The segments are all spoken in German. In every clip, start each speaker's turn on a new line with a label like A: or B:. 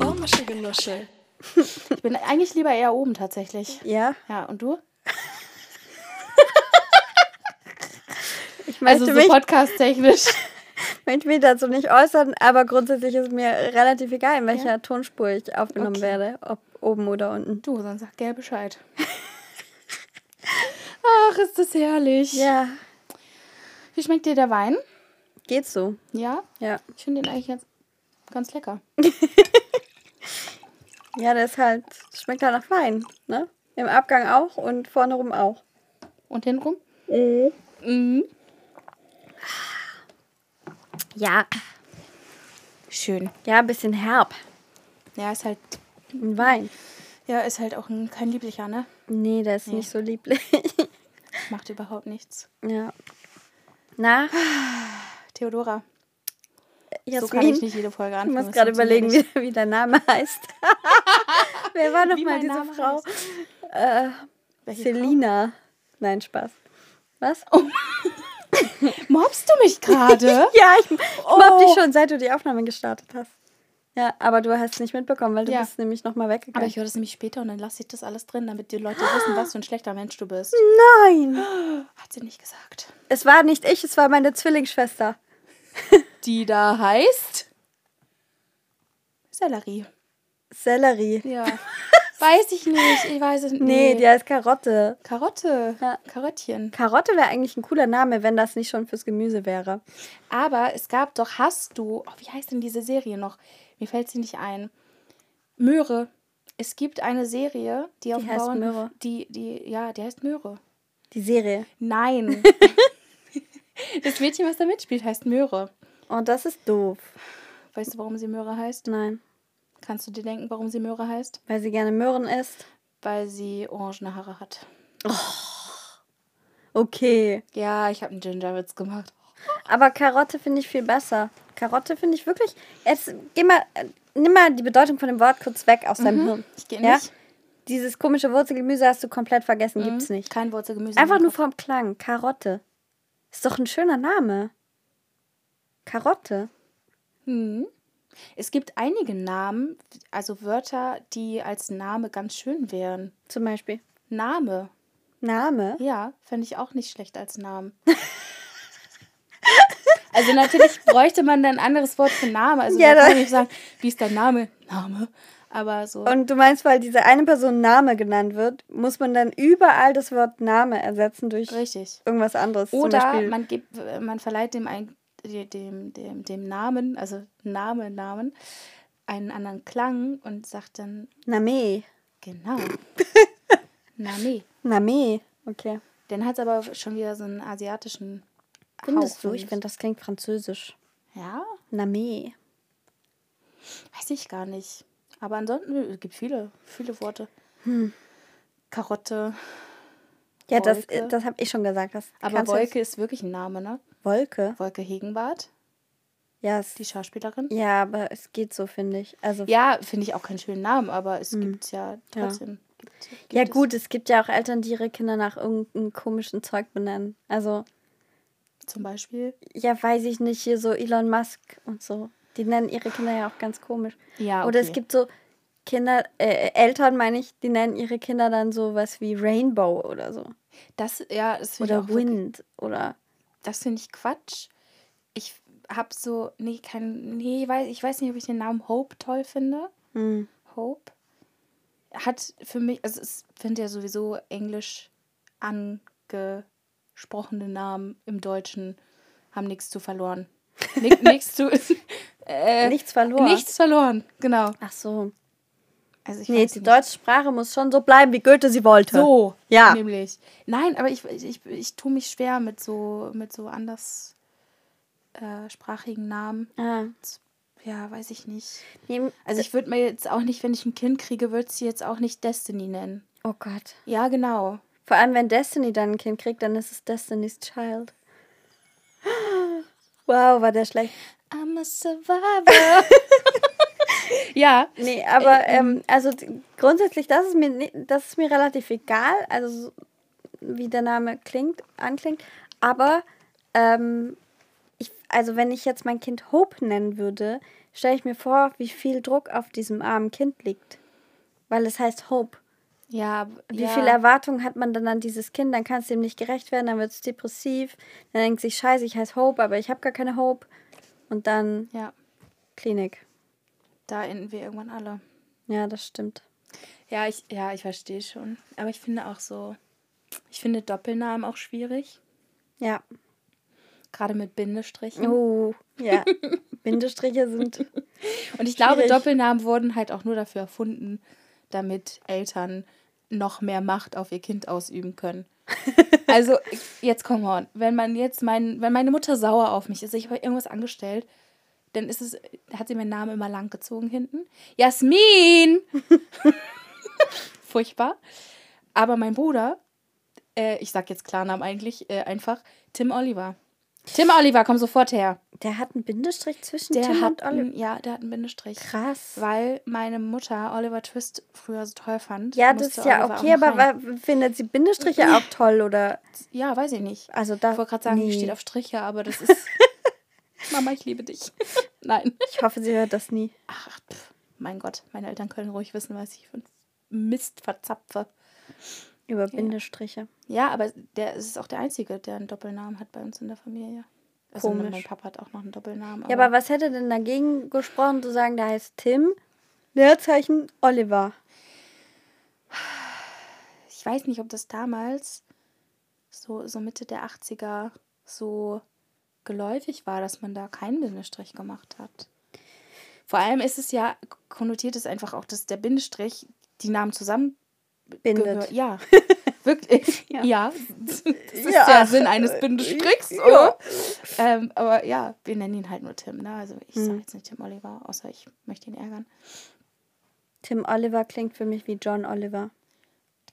A: Ohrmuschelgenuschel. Ich bin eigentlich lieber eher oben tatsächlich.
B: Ja,
A: Ja, und du?
B: ich möchte,
A: Also so
B: mich,
A: podcast-technisch.
B: möchte mich dazu nicht äußern, aber grundsätzlich ist mir relativ egal, in welcher Tonspur ich aufgenommen
A: Okay.
B: werde, ob oben oder unten.
A: Du, sonst sag der Bescheid. Ach, ist das herrlich.
B: Ja,
A: Wie schmeckt dir der Wein?
B: geht so.
A: Ja?
B: Ja.
A: Ich finde den eigentlich jetzt ganz lecker.
B: Ja, der ist halt, schmeckt halt nach Wein, ne? Im Abgang auch und vorne rum auch.
A: Und hintenrum? Mhm.
B: Ja.
A: Schön.
B: Ja, ein bisschen herb.
A: Ja, ist halt,
B: Ein Wein.
A: ja, ist halt auch ein, kein lieblicher, ne?
B: Nee, der ist nicht so lieblich.
A: Macht überhaupt nichts.
B: ja. Na,
A: Theodora,
B: Jasmin,
A: so kann ich nicht jede Folge
B: ich
A: anfangen.
B: muss
A: das
B: gerade überlegen, wie, wie dein Name heißt. Wer war noch
A: Wie
B: mal
A: mein
B: diese
A: Name
B: Frau? Äh, Selina. Nein, Spaß. Was?
A: nicht. Mobst du mich gerade?
B: Ja, ich, ich
A: Oh.
B: mobb dich schon, seit du die Aufnahme gestartet hast. Ja, aber du hast es nicht mitbekommen, weil du
A: Ja.
B: bist nämlich nochmal
A: Aber
B: weggegangen.
A: ich höre das nämlich später und dann lasse ich das alles drin, damit die Leute wissen, was für ein schlechter Mensch du bist.
B: Nein!
A: Hat sie nicht gesagt.
B: Es war nicht ich, es war meine Zwillingsschwester.
A: Die da heißt Sellerie.
B: Sellerie.
A: Ja. weiß ich nicht. Ich weiß es nicht.
B: Nee, die heißt Karotte.
A: Karotte.
B: Ja.
A: Karottchen.
B: Karotte wäre eigentlich ein cooler Name, wenn das nicht schon fürs Gemüse wäre.
A: Aber es gab doch, hast du, oh, wie heißt denn diese Serie noch? Mir fällt sie nicht ein. Möhre. Es gibt eine Serie, die auf dem
B: heißt
A: Bauern,
B: Möhre.
A: Die, die, ja, die heißt Möhre.
B: Die Serie.
A: Nein. das Mädchen, was da mitspielt, heißt Möhre.
B: Und das ist doof.
A: Weißt du, warum sie Möhre heißt?
B: Nein.
A: Kannst du dir denken, warum sie Möhre heißt?
B: Weil sie gerne Möhren isst.
A: Weil sie orangene Haare hat.
B: Okay.
A: Ja, ich habe einen Gingerwitz gemacht.
B: Aber Karotte finde ich viel besser. Karotte finde ich wirklich. Jetzt geh mal, nimm mal die Bedeutung von dem Wort kurz weg aus deinem Hirn.
A: Ich gehe
B: Ja?
A: nicht.
B: Dieses komische Wurzelgemüse hast du komplett vergessen, gibt's nicht.
A: Kein Wurzelgemüse.
B: Einfach
A: in
B: nur vom Klang. Karotte. Ist doch ein schöner Name. Karotte.
A: Hm. Es gibt einige Namen, also Wörter, die als Name ganz schön wären.
B: Zum Beispiel.
A: Name.
B: Name.
A: Ja, fände ich auch nicht schlecht als Namen. also natürlich bräuchte man dann ein anderes Wort für Name. Also
B: Ja,
A: man kann nicht sagen, wie ist dein Name? Name. Aber so.
B: Und du meinst, weil diese eine Person Name genannt wird, muss man dann überall das Wort Name ersetzen durch
A: richtig.
B: irgendwas anderes.
A: Oder man gibt, man verleiht dem, ein, dem, dem, dem Namen, also Name, Namen, einen anderen Klang und sagt dann,
B: Name.
A: genau. Name.
B: Name. Okay.
A: Dann hat es aber schon wieder so einen asiatischen
B: Findest
A: Hauch,
B: du? Ich finde, das klingt französisch.
A: Ja,
B: Name.
A: weiß ich gar nicht. Aber ansonsten, es gibt viele, viele Worte. Karotte.
B: Ja, das,
A: Wolke.
B: das habe ich schon gesagt. Das
A: Aber Wolke ist wirklich ein Name, ne?
B: Wolke?
A: Wolke Hegenbart,
B: Ja, es,
A: die Schauspielerin.
B: ja, aber es geht so, finde ich. Also,
A: Ja, finde ich auch keinen schönen Namen, aber es gibt ja trotzdem. Gibt, gibt
B: ja gut, es gibt ja auch Eltern, die ihre Kinder nach irgendeinem komischen Zeug benennen. Also,
A: Zum Beispiel.
B: ja, weiß ich nicht, hier so Elon Musk und so. Die nennen ihre Kinder ja auch ganz komisch.
A: Ja,
B: Oder es
A: okay.
B: gibt so Kinder, äh, Eltern meine ich, die nennen ihre Kinder dann so was wie Rainbow oder so.
A: Das, ja, das finde ich
B: Oder
A: auch wirklich-
B: Wind oder
A: Das finde ich Quatsch. Ich habe so, nee, kein, nee, ich weiß, ich weiß nicht, ob ich den Namen Hope toll finde.
B: hm.
A: Hope hat für mich, also es finde ja sowieso englisch angesprochene Namen im Deutschen haben nichts zu verloren. Nichts zu, äh,
B: nichts verloren.
A: nichts verloren, genau.
B: Ach so.
A: Also ich
B: Nee, die
A: nicht.
B: deutsche Sprache muss schon so bleiben, wie Goethe sie wollte.
A: So,
B: Ja.
A: nämlich. Nein, aber ich, ich, ich, ich tue mich schwer mit so, mit so anders äh, sprachigen Namen.
B: Ah.
A: ja, weiß ich nicht.
B: Nee,
A: Also ich würde mir jetzt auch nicht, wenn ich ein Kind kriege, würde sie jetzt auch nicht Destiny nennen.
B: oh Gott.
A: Ja, genau.
B: Vor allem, wenn Destiny dann ein Kind kriegt, dann ist es Destiny's Child. Wow, war der schlecht.
A: I'm a survivor. ja,
B: Nee, aber ähm, also d- grundsätzlich, das ist mir das ist mir relativ egal, also so, wie der Name klingt, anklingt. Aber ähm, ich, also wenn ich jetzt mein Kind Hope nennen würde, stelle ich mir vor, wie viel Druck auf diesem armen Kind liegt. Weil es heißt Hope.
A: ja,
B: Wie
A: ja.
B: viel Erwartung hat man dann an dieses Kind? Dann kann es dem nicht gerecht werden, dann wird es depressiv. Dann denkt sich, scheiße, ich heiße Hope, aber ich habe gar keine Hope. Und dann
A: Ja,
B: Klinik.
A: Da enden wir irgendwann alle.
B: Ja, das stimmt.
A: Ja, ich, ja, ich verstehe schon. Aber ich finde auch so, ich finde Doppelnamen auch schwierig.
B: Ja.
A: Gerade mit Bindestrichen.
B: Oh, ja. Bindestriche sind.
A: Und ich glaube,
B: schwierig.
A: Doppelnamen wurden halt auch nur dafür erfunden, damit Eltern noch mehr Macht auf ihr Kind ausüben können. Also, jetzt komm on. Wenn man jetzt mein, wenn meine Mutter sauer auf mich ist, ich habe irgendwas angestellt, dann ist es, hat sie meinen Namen immer lang gezogen hinten. Jasmin! Furchtbar. Aber mein Bruder, äh, ich sag jetzt Klarnamen eigentlich, äh, einfach Tim Oliver. Tim Oliver, komm sofort her.
B: Der hat einen Bindestrich zwischen
A: Der
B: Tim
A: hat,
B: und Oliver.
A: ja, der hat einen Bindestrich.
B: Krass.
A: Weil meine Mutter Oliver Twist früher so toll fand.
B: Ja, das ist ja
A: Oliver
B: okay, aber
A: rein.
B: findet sie Bindestriche auch toll oder?
A: Ja, weiß ich nicht.
B: Also da.
A: Ich wollte gerade sagen, die
B: nee.
A: steht auf Striche, aber das ist. Mama, ich liebe dich. Nein.
B: Ich hoffe, sie hört das nie.
A: Ach, pff, mein Gott, meine Eltern können ruhig wissen, was ich für Mist verzapfe.
B: Über Bindestriche.
A: Ja, aber der es ist auch der Einzige, der einen Doppelnamen hat bei uns in der Familie. Also
B: Komisch.
A: mein Papa hat auch noch einen Doppelnamen.
B: Ja, aber was hätte denn dagegen gesprochen, zu sagen, der heißt Tim, Leerzeichen Oliver?
A: ich weiß nicht, ob das damals so, so Mitte der 80er so geläufig war, dass man da keinen Bindestrich gemacht hat. Vor allem ist es ja, konnotiert es einfach auch, dass der Bindestrich die Namen zusammen
B: Bindet.
A: gehört. Ja, wirklich.
B: Ja.
A: ja. Das ist
B: Ja.
A: der Sinn eines Bindestrichs.
B: Ja.
A: Ähm, aber ja, wir nennen ihn halt nur Tim. Ne? Also ich sage
B: Hm.
A: jetzt nicht Tim Oliver, außer ich möchte ihn ärgern.
B: Tim Oliver klingt für mich wie John Oliver.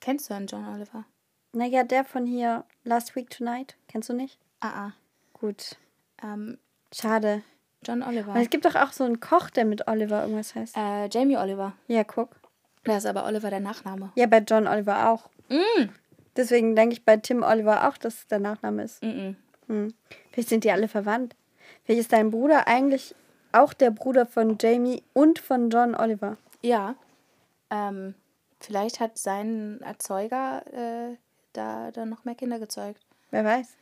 A: Kennst du einen John Oliver?
B: Naja, der von hier Last Week Tonight. Kennst du nicht?
A: Ah, ah.
B: Gut.
A: Ähm,
B: Schade.
A: John Oliver.
B: Und es gibt doch auch so einen Koch, der mit Oliver irgendwas heißt.
A: Äh, Jamie Oliver.
B: Ja, guck.
A: Da ist aber Oliver der Nachname.
B: Ja, bei John Oliver auch.
A: Mm.
B: Deswegen denke ich bei Tim Oliver auch, dass es der Nachname ist.
A: Mm
B: Hm. Vielleicht sind die alle verwandt. Vielleicht ist dein Bruder eigentlich auch der Bruder von Jamie und von John Oliver.
A: Ja. Ähm, vielleicht hat sein Erzeuger äh, da, da noch mehr Kinder gezeugt.
B: Wer weiß.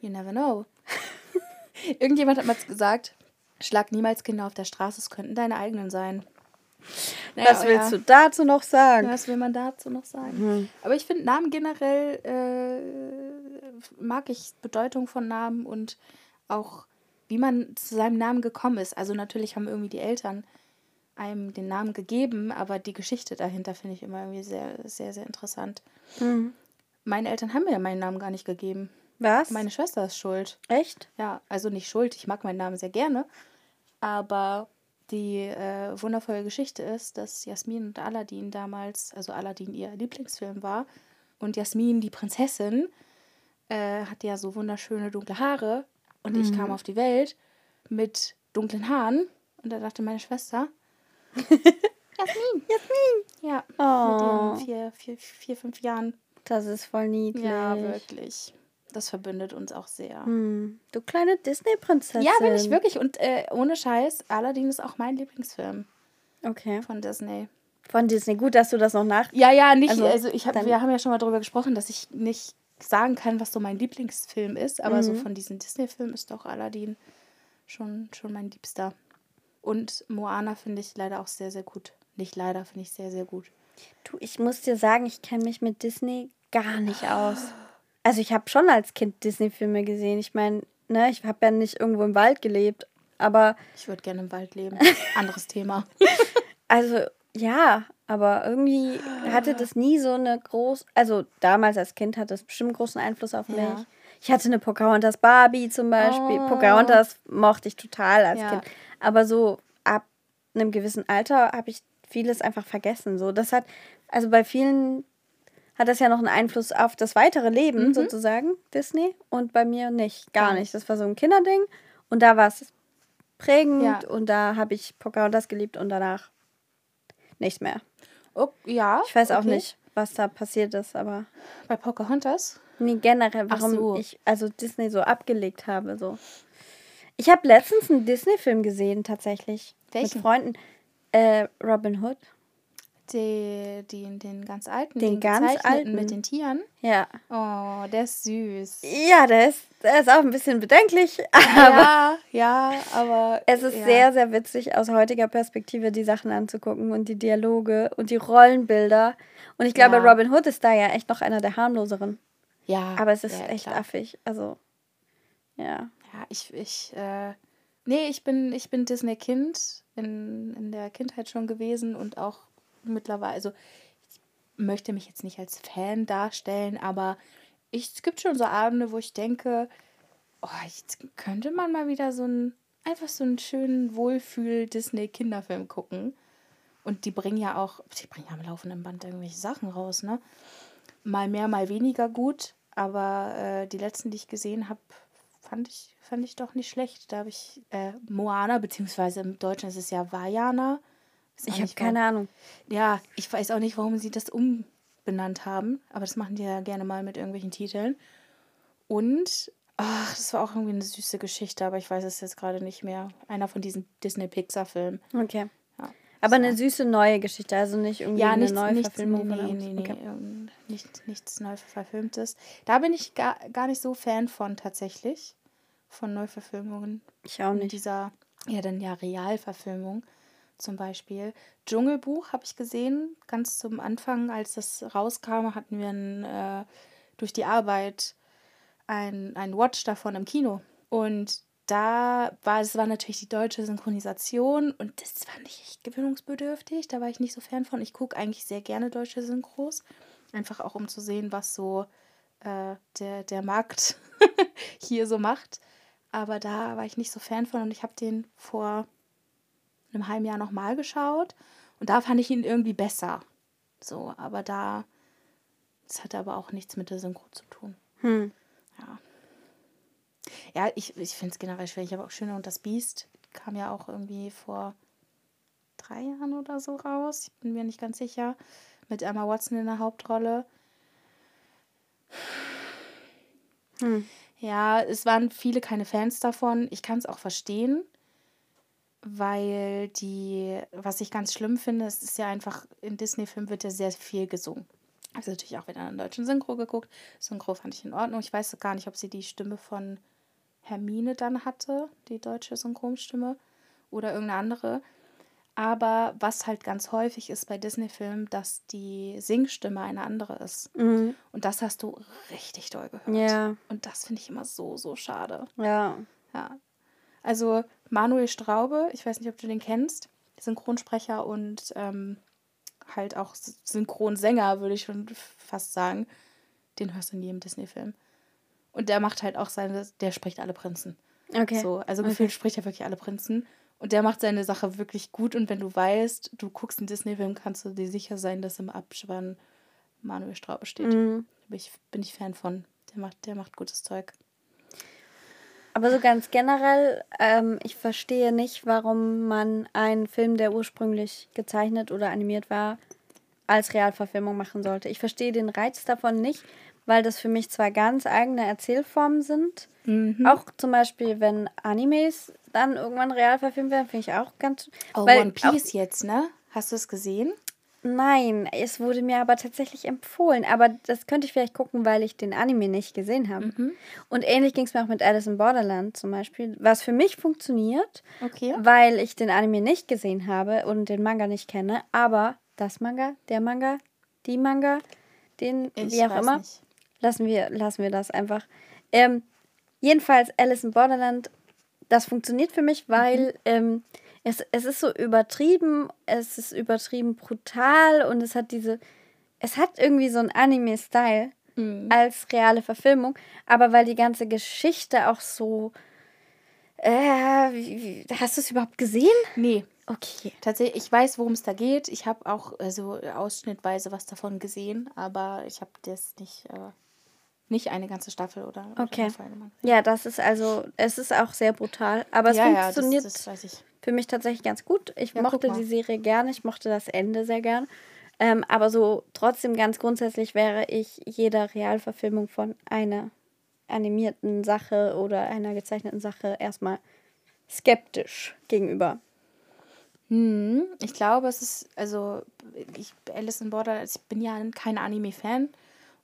A: You never know. Irgendjemand hat mal gesagt, schlag niemals Kinder auf der Straße, es könnten deine eigenen sein. Naja,
B: Was willst du dazu noch sagen?
A: Was will man dazu noch sagen? Aber ich finde Namen generell, äh, mag ich Bedeutung von Namen und auch, wie man zu seinem Namen gekommen ist. Also natürlich haben irgendwie die Eltern einem den Namen gegeben, aber die Geschichte dahinter finde ich immer irgendwie sehr, sehr, sehr interessant.
B: Hm.
A: Meine Eltern haben mir meinen Namen gar nicht gegeben.
B: Was?
A: Meine Schwester ist schuld.
B: Echt?
A: Ja, also nicht schuld, ich mag meinen Namen sehr gerne. Aber die äh, wundervolle Geschichte ist, dass Jasmin und Aladdin damals, also Aladdin ihr Lieblingsfilm war und Jasmin, die Prinzessin, äh, hatte ja so wunderschöne dunkle Haare und ich kam auf die Welt mit dunklen Haaren und da dachte meine Schwester, Jasmin,
B: Jasmin.
A: ja,
B: Oh.
A: mit ihren vier, vier, vier, fünf Jahren.
B: Das ist voll niedlich.
A: Ja, wirklich. Das verbindet uns auch sehr.
B: Hm. Du kleine Disney-Prinzessin.
A: Ja, bin ich wirklich. Und äh, ohne Scheiß, Aladdin ist auch mein Lieblingsfilm
B: Okay.
A: von Disney.
B: Von Disney. Gut, dass du das noch nach...
A: Ja, ja, nicht.
B: Also,
A: Also, ich hab, wir haben ja schon mal darüber gesprochen, dass ich nicht sagen kann, was so mein Lieblingsfilm ist. Aber so von diesen Disney-Filmen ist doch Aladdin schon, schon mein Liebster. Und Moana finde ich leider auch sehr, sehr gut. Nicht leider, finde ich sehr, sehr gut.
B: Du, ich muss dir sagen, ich kenne mich mit Disney gar nicht aus. Also ich habe schon als Kind Disney-Filme gesehen. Ich meine, ne, ich habe ja nicht irgendwo im Wald gelebt. Aber,
A: Ich würde gerne im Wald leben. Anderes Thema.
B: also ja, aber irgendwie hatte das nie so eine groß... Also damals als Kind hatte es bestimmt großen Einfluss auf mich.
A: Ja.
B: Ich hatte eine Pocahontas Barbie zum Beispiel.
A: Oh.
B: Pocahontas mochte ich total als
A: Ja.
B: Kind. aber so ab einem gewissen Alter habe ich vieles einfach vergessen. So, das hat, also bei vielen hat das ja noch einen Einfluss auf das weitere Leben
A: Mhm.
B: sozusagen, Disney, und bei mir nicht, gar nicht. Das war so ein Kinderding und da war es prägend
A: Ja.
B: und da habe ich Pocahontas geliebt und danach nichts mehr.
A: Oh, ja.
B: Ich weiß auch
A: okay.
B: nicht, was da passiert ist, aber
A: Bei Pocahontas?
B: nee, generell, warum
A: so.
B: ich also Disney so abgelegt habe. So. Ich habe letztens einen Disney-Film gesehen, tatsächlich.
A: Welchen?
B: Mit Freunden. Äh, Robin Hood.
A: Die, die, den ganz alten.
B: Den ganz
A: gezeichneten
B: alten.
A: Mit den Tieren.
B: Ja.
A: Oh, der ist süß.
B: Ja, der ist, der ist auch ein bisschen bedenklich, aber
A: ja, ja, aber.
B: es ist
A: ja.
B: sehr, sehr witzig, aus heutiger Perspektive die Sachen anzugucken und die Dialoge und die Rollenbilder. Und ich glaube,
A: Ja.
B: Robin Hood ist da ja echt noch einer der harmloseren.
A: Ja.
B: Aber es ist
A: ja,
B: echt
A: klar.
B: affig. Also, ja.
A: Ja, ich, ich, äh, nee, ich bin, ich bin Disney-Kind in, in der Kindheit schon gewesen und auch mittlerweile, also ich möchte mich jetzt nicht als Fan darstellen, aber ich, es gibt schon so Abende, wo ich denke, oh, jetzt könnte man mal wieder so einen, einfach so einen schönen Wohlfühl-Disney-Kinderfilm gucken. Und die bringen ja auch, die bringen ja am laufenden Band irgendwelche Sachen raus, ne? Mal mehr, mal weniger gut, aber äh, die letzten, die ich gesehen habe, fand ich, fand ich doch nicht schlecht. Da habe ich äh, Moana, beziehungsweise im Deutschen ist es ja Vajana.
B: Ich habe
A: warum-
B: keine Ahnung.
A: Ja, ich weiß auch nicht, warum sie das umbenannt haben, aber das machen die ja gerne mal mit irgendwelchen Titeln. Und, ach, das war auch irgendwie eine süße Geschichte, aber ich weiß es jetzt gerade nicht mehr. Einer von diesen Disney-Pixar-Filmen.
B: Okay.
A: Ja,
B: Aber eine süße neue Geschichte, also nicht irgendwie
A: ja,
B: eine
A: nichts,
B: neue
A: nichts, nee,
B: Verfilmung
A: nee, nee, nee,
B: Okay.
A: ähm, nicht, nichts neu verfilmtes. Da bin ich gar, gar nicht so Fan von tatsächlich, von Neuverfilmungen.
B: Ich auch
A: In
B: nicht.
A: dieser, ja, dann ja Realverfilmung zum Beispiel. Dschungelbuch habe ich gesehen, ganz zum Anfang, als das rauskam, hatten wir ein, äh, durch die Arbeit ein, ein Watch davon im Kino. Und da war es war natürlich die deutsche Synchronisation und das fand ich echt gewöhnungsbedürftig. Da war ich nicht so Fan von. Ich gucke eigentlich sehr gerne deutsche Synchros. Einfach auch um zu sehen, was so äh, der, der Markt hier so macht. Aber da war ich nicht so Fan von und ich habe den vor einem halben Jahr nochmal geschaut und da fand ich ihn irgendwie besser. So, aber da, das hatte aber auch nichts mit der Synchro zu tun.
B: Hm.
A: Ja. Ja, ich, ich finde es generell schwer. Ich habe auch Schöne und das Biest. Kam ja auch irgendwie vor drei Jahren oder so raus. Ich bin mir nicht ganz sicher. Mit Emma Watson in der Hauptrolle.
B: Hm.
A: Ja, es waren viele keine Fans davon. Ich kann es auch verstehen, weil die, was ich ganz schlimm finde, es ist ja einfach, in Disney-Filmen wird ja sehr viel gesungen. Also natürlich auch wieder in der deutschen Synchro geguckt. Synchro fand ich in Ordnung. Ich weiß gar nicht, ob sie die Stimme von Hermine dann hatte, die deutsche Synchronstimme, oder irgendeine andere. Aber was halt ganz häufig ist bei Disney-Filmen, dass die Singstimme eine andere ist.
B: Mhm.
A: Und das hast du richtig doll gehört.
B: Ja,
A: Und das finde ich immer so, so schade.
B: ja.
A: Ja. Also Manuel Straube, ich weiß nicht, ob du den kennst, Synchronsprecher und ähm, halt auch Synchronsänger, würde ich schon fast sagen. Den hörst du in jedem Disney-Film. Und der macht halt auch seine, der spricht alle Prinzen.
B: Okay.
A: So, also
B: Okay.
A: gefühlt spricht er wirklich alle Prinzen. Und der macht seine Sache wirklich gut. Und wenn du weißt, du guckst einen Disney-Film, kannst du dir sicher sein, dass im Abspann Manuel Straube steht.
B: Mhm.
A: Bin, ich, bin ich Fan von. Der macht, der macht gutes Zeug.
B: Aber so ganz generell, ähm, ich verstehe nicht, warum man einen Film, der ursprünglich gezeichnet oder animiert war, als Realverfilmung machen sollte. Ich verstehe den Reiz davon nicht, weil das für mich zwei ganz eigene Erzählformen sind.
A: Mhm.
B: Auch zum Beispiel, wenn Animes dann irgendwann real verfilmt werden, finde ich auch ganz.
A: Oh,
B: weil
A: One Piece jetzt, ne? Hast du es gesehen?
B: Nein, es wurde mir aber tatsächlich empfohlen. Aber das könnte ich vielleicht gucken, weil ich den Anime nicht gesehen habe.
A: Mhm.
B: Und ähnlich ging es mir auch mit Alice in Borderland zum Beispiel, was für mich funktioniert,
A: Okay.
B: weil ich den Anime nicht gesehen habe und den Manga nicht kenne. Aber das Manga, der Manga, die Manga, den,
A: Ich
B: wie auch immer,
A: nicht.
B: lassen wir, lassen wir das einfach. Ähm, jedenfalls Alice in Borderland, das funktioniert für mich, weil ähm, es, es ist so übertrieben, es ist übertrieben brutal und es hat diese, es hat irgendwie so einen Anime-Style
A: Mhm.
B: als reale Verfilmung, aber weil die ganze Geschichte auch so Äh, wie, wie, hast du es überhaupt gesehen?
A: Nee.
B: Okay.
A: Tatsächlich, ich weiß, worum es da geht. Ich habe auch also ausschnittweise was davon gesehen, aber ich habe das nicht, äh, nicht eine ganze Staffel oder, oder
B: Okay.
A: Mal.
B: Ja, das ist also, es ist auch sehr brutal, aber es
A: Ja, ja, das-
B: funktioniert
A: das weiß ich.
B: Für mich tatsächlich ganz gut. Ich
A: Ja,
B: mochte die Serie gerne, ich mochte das Ende sehr gern. Ähm, aber so trotzdem ganz grundsätzlich wäre ich jeder Realverfilmung von einer animierten Sache oder einer gezeichneten Sache erstmal skeptisch gegenüber.
A: Hm, ich glaube, es ist, also, ich, Alice in Border, ich bin ja kein Anime-Fan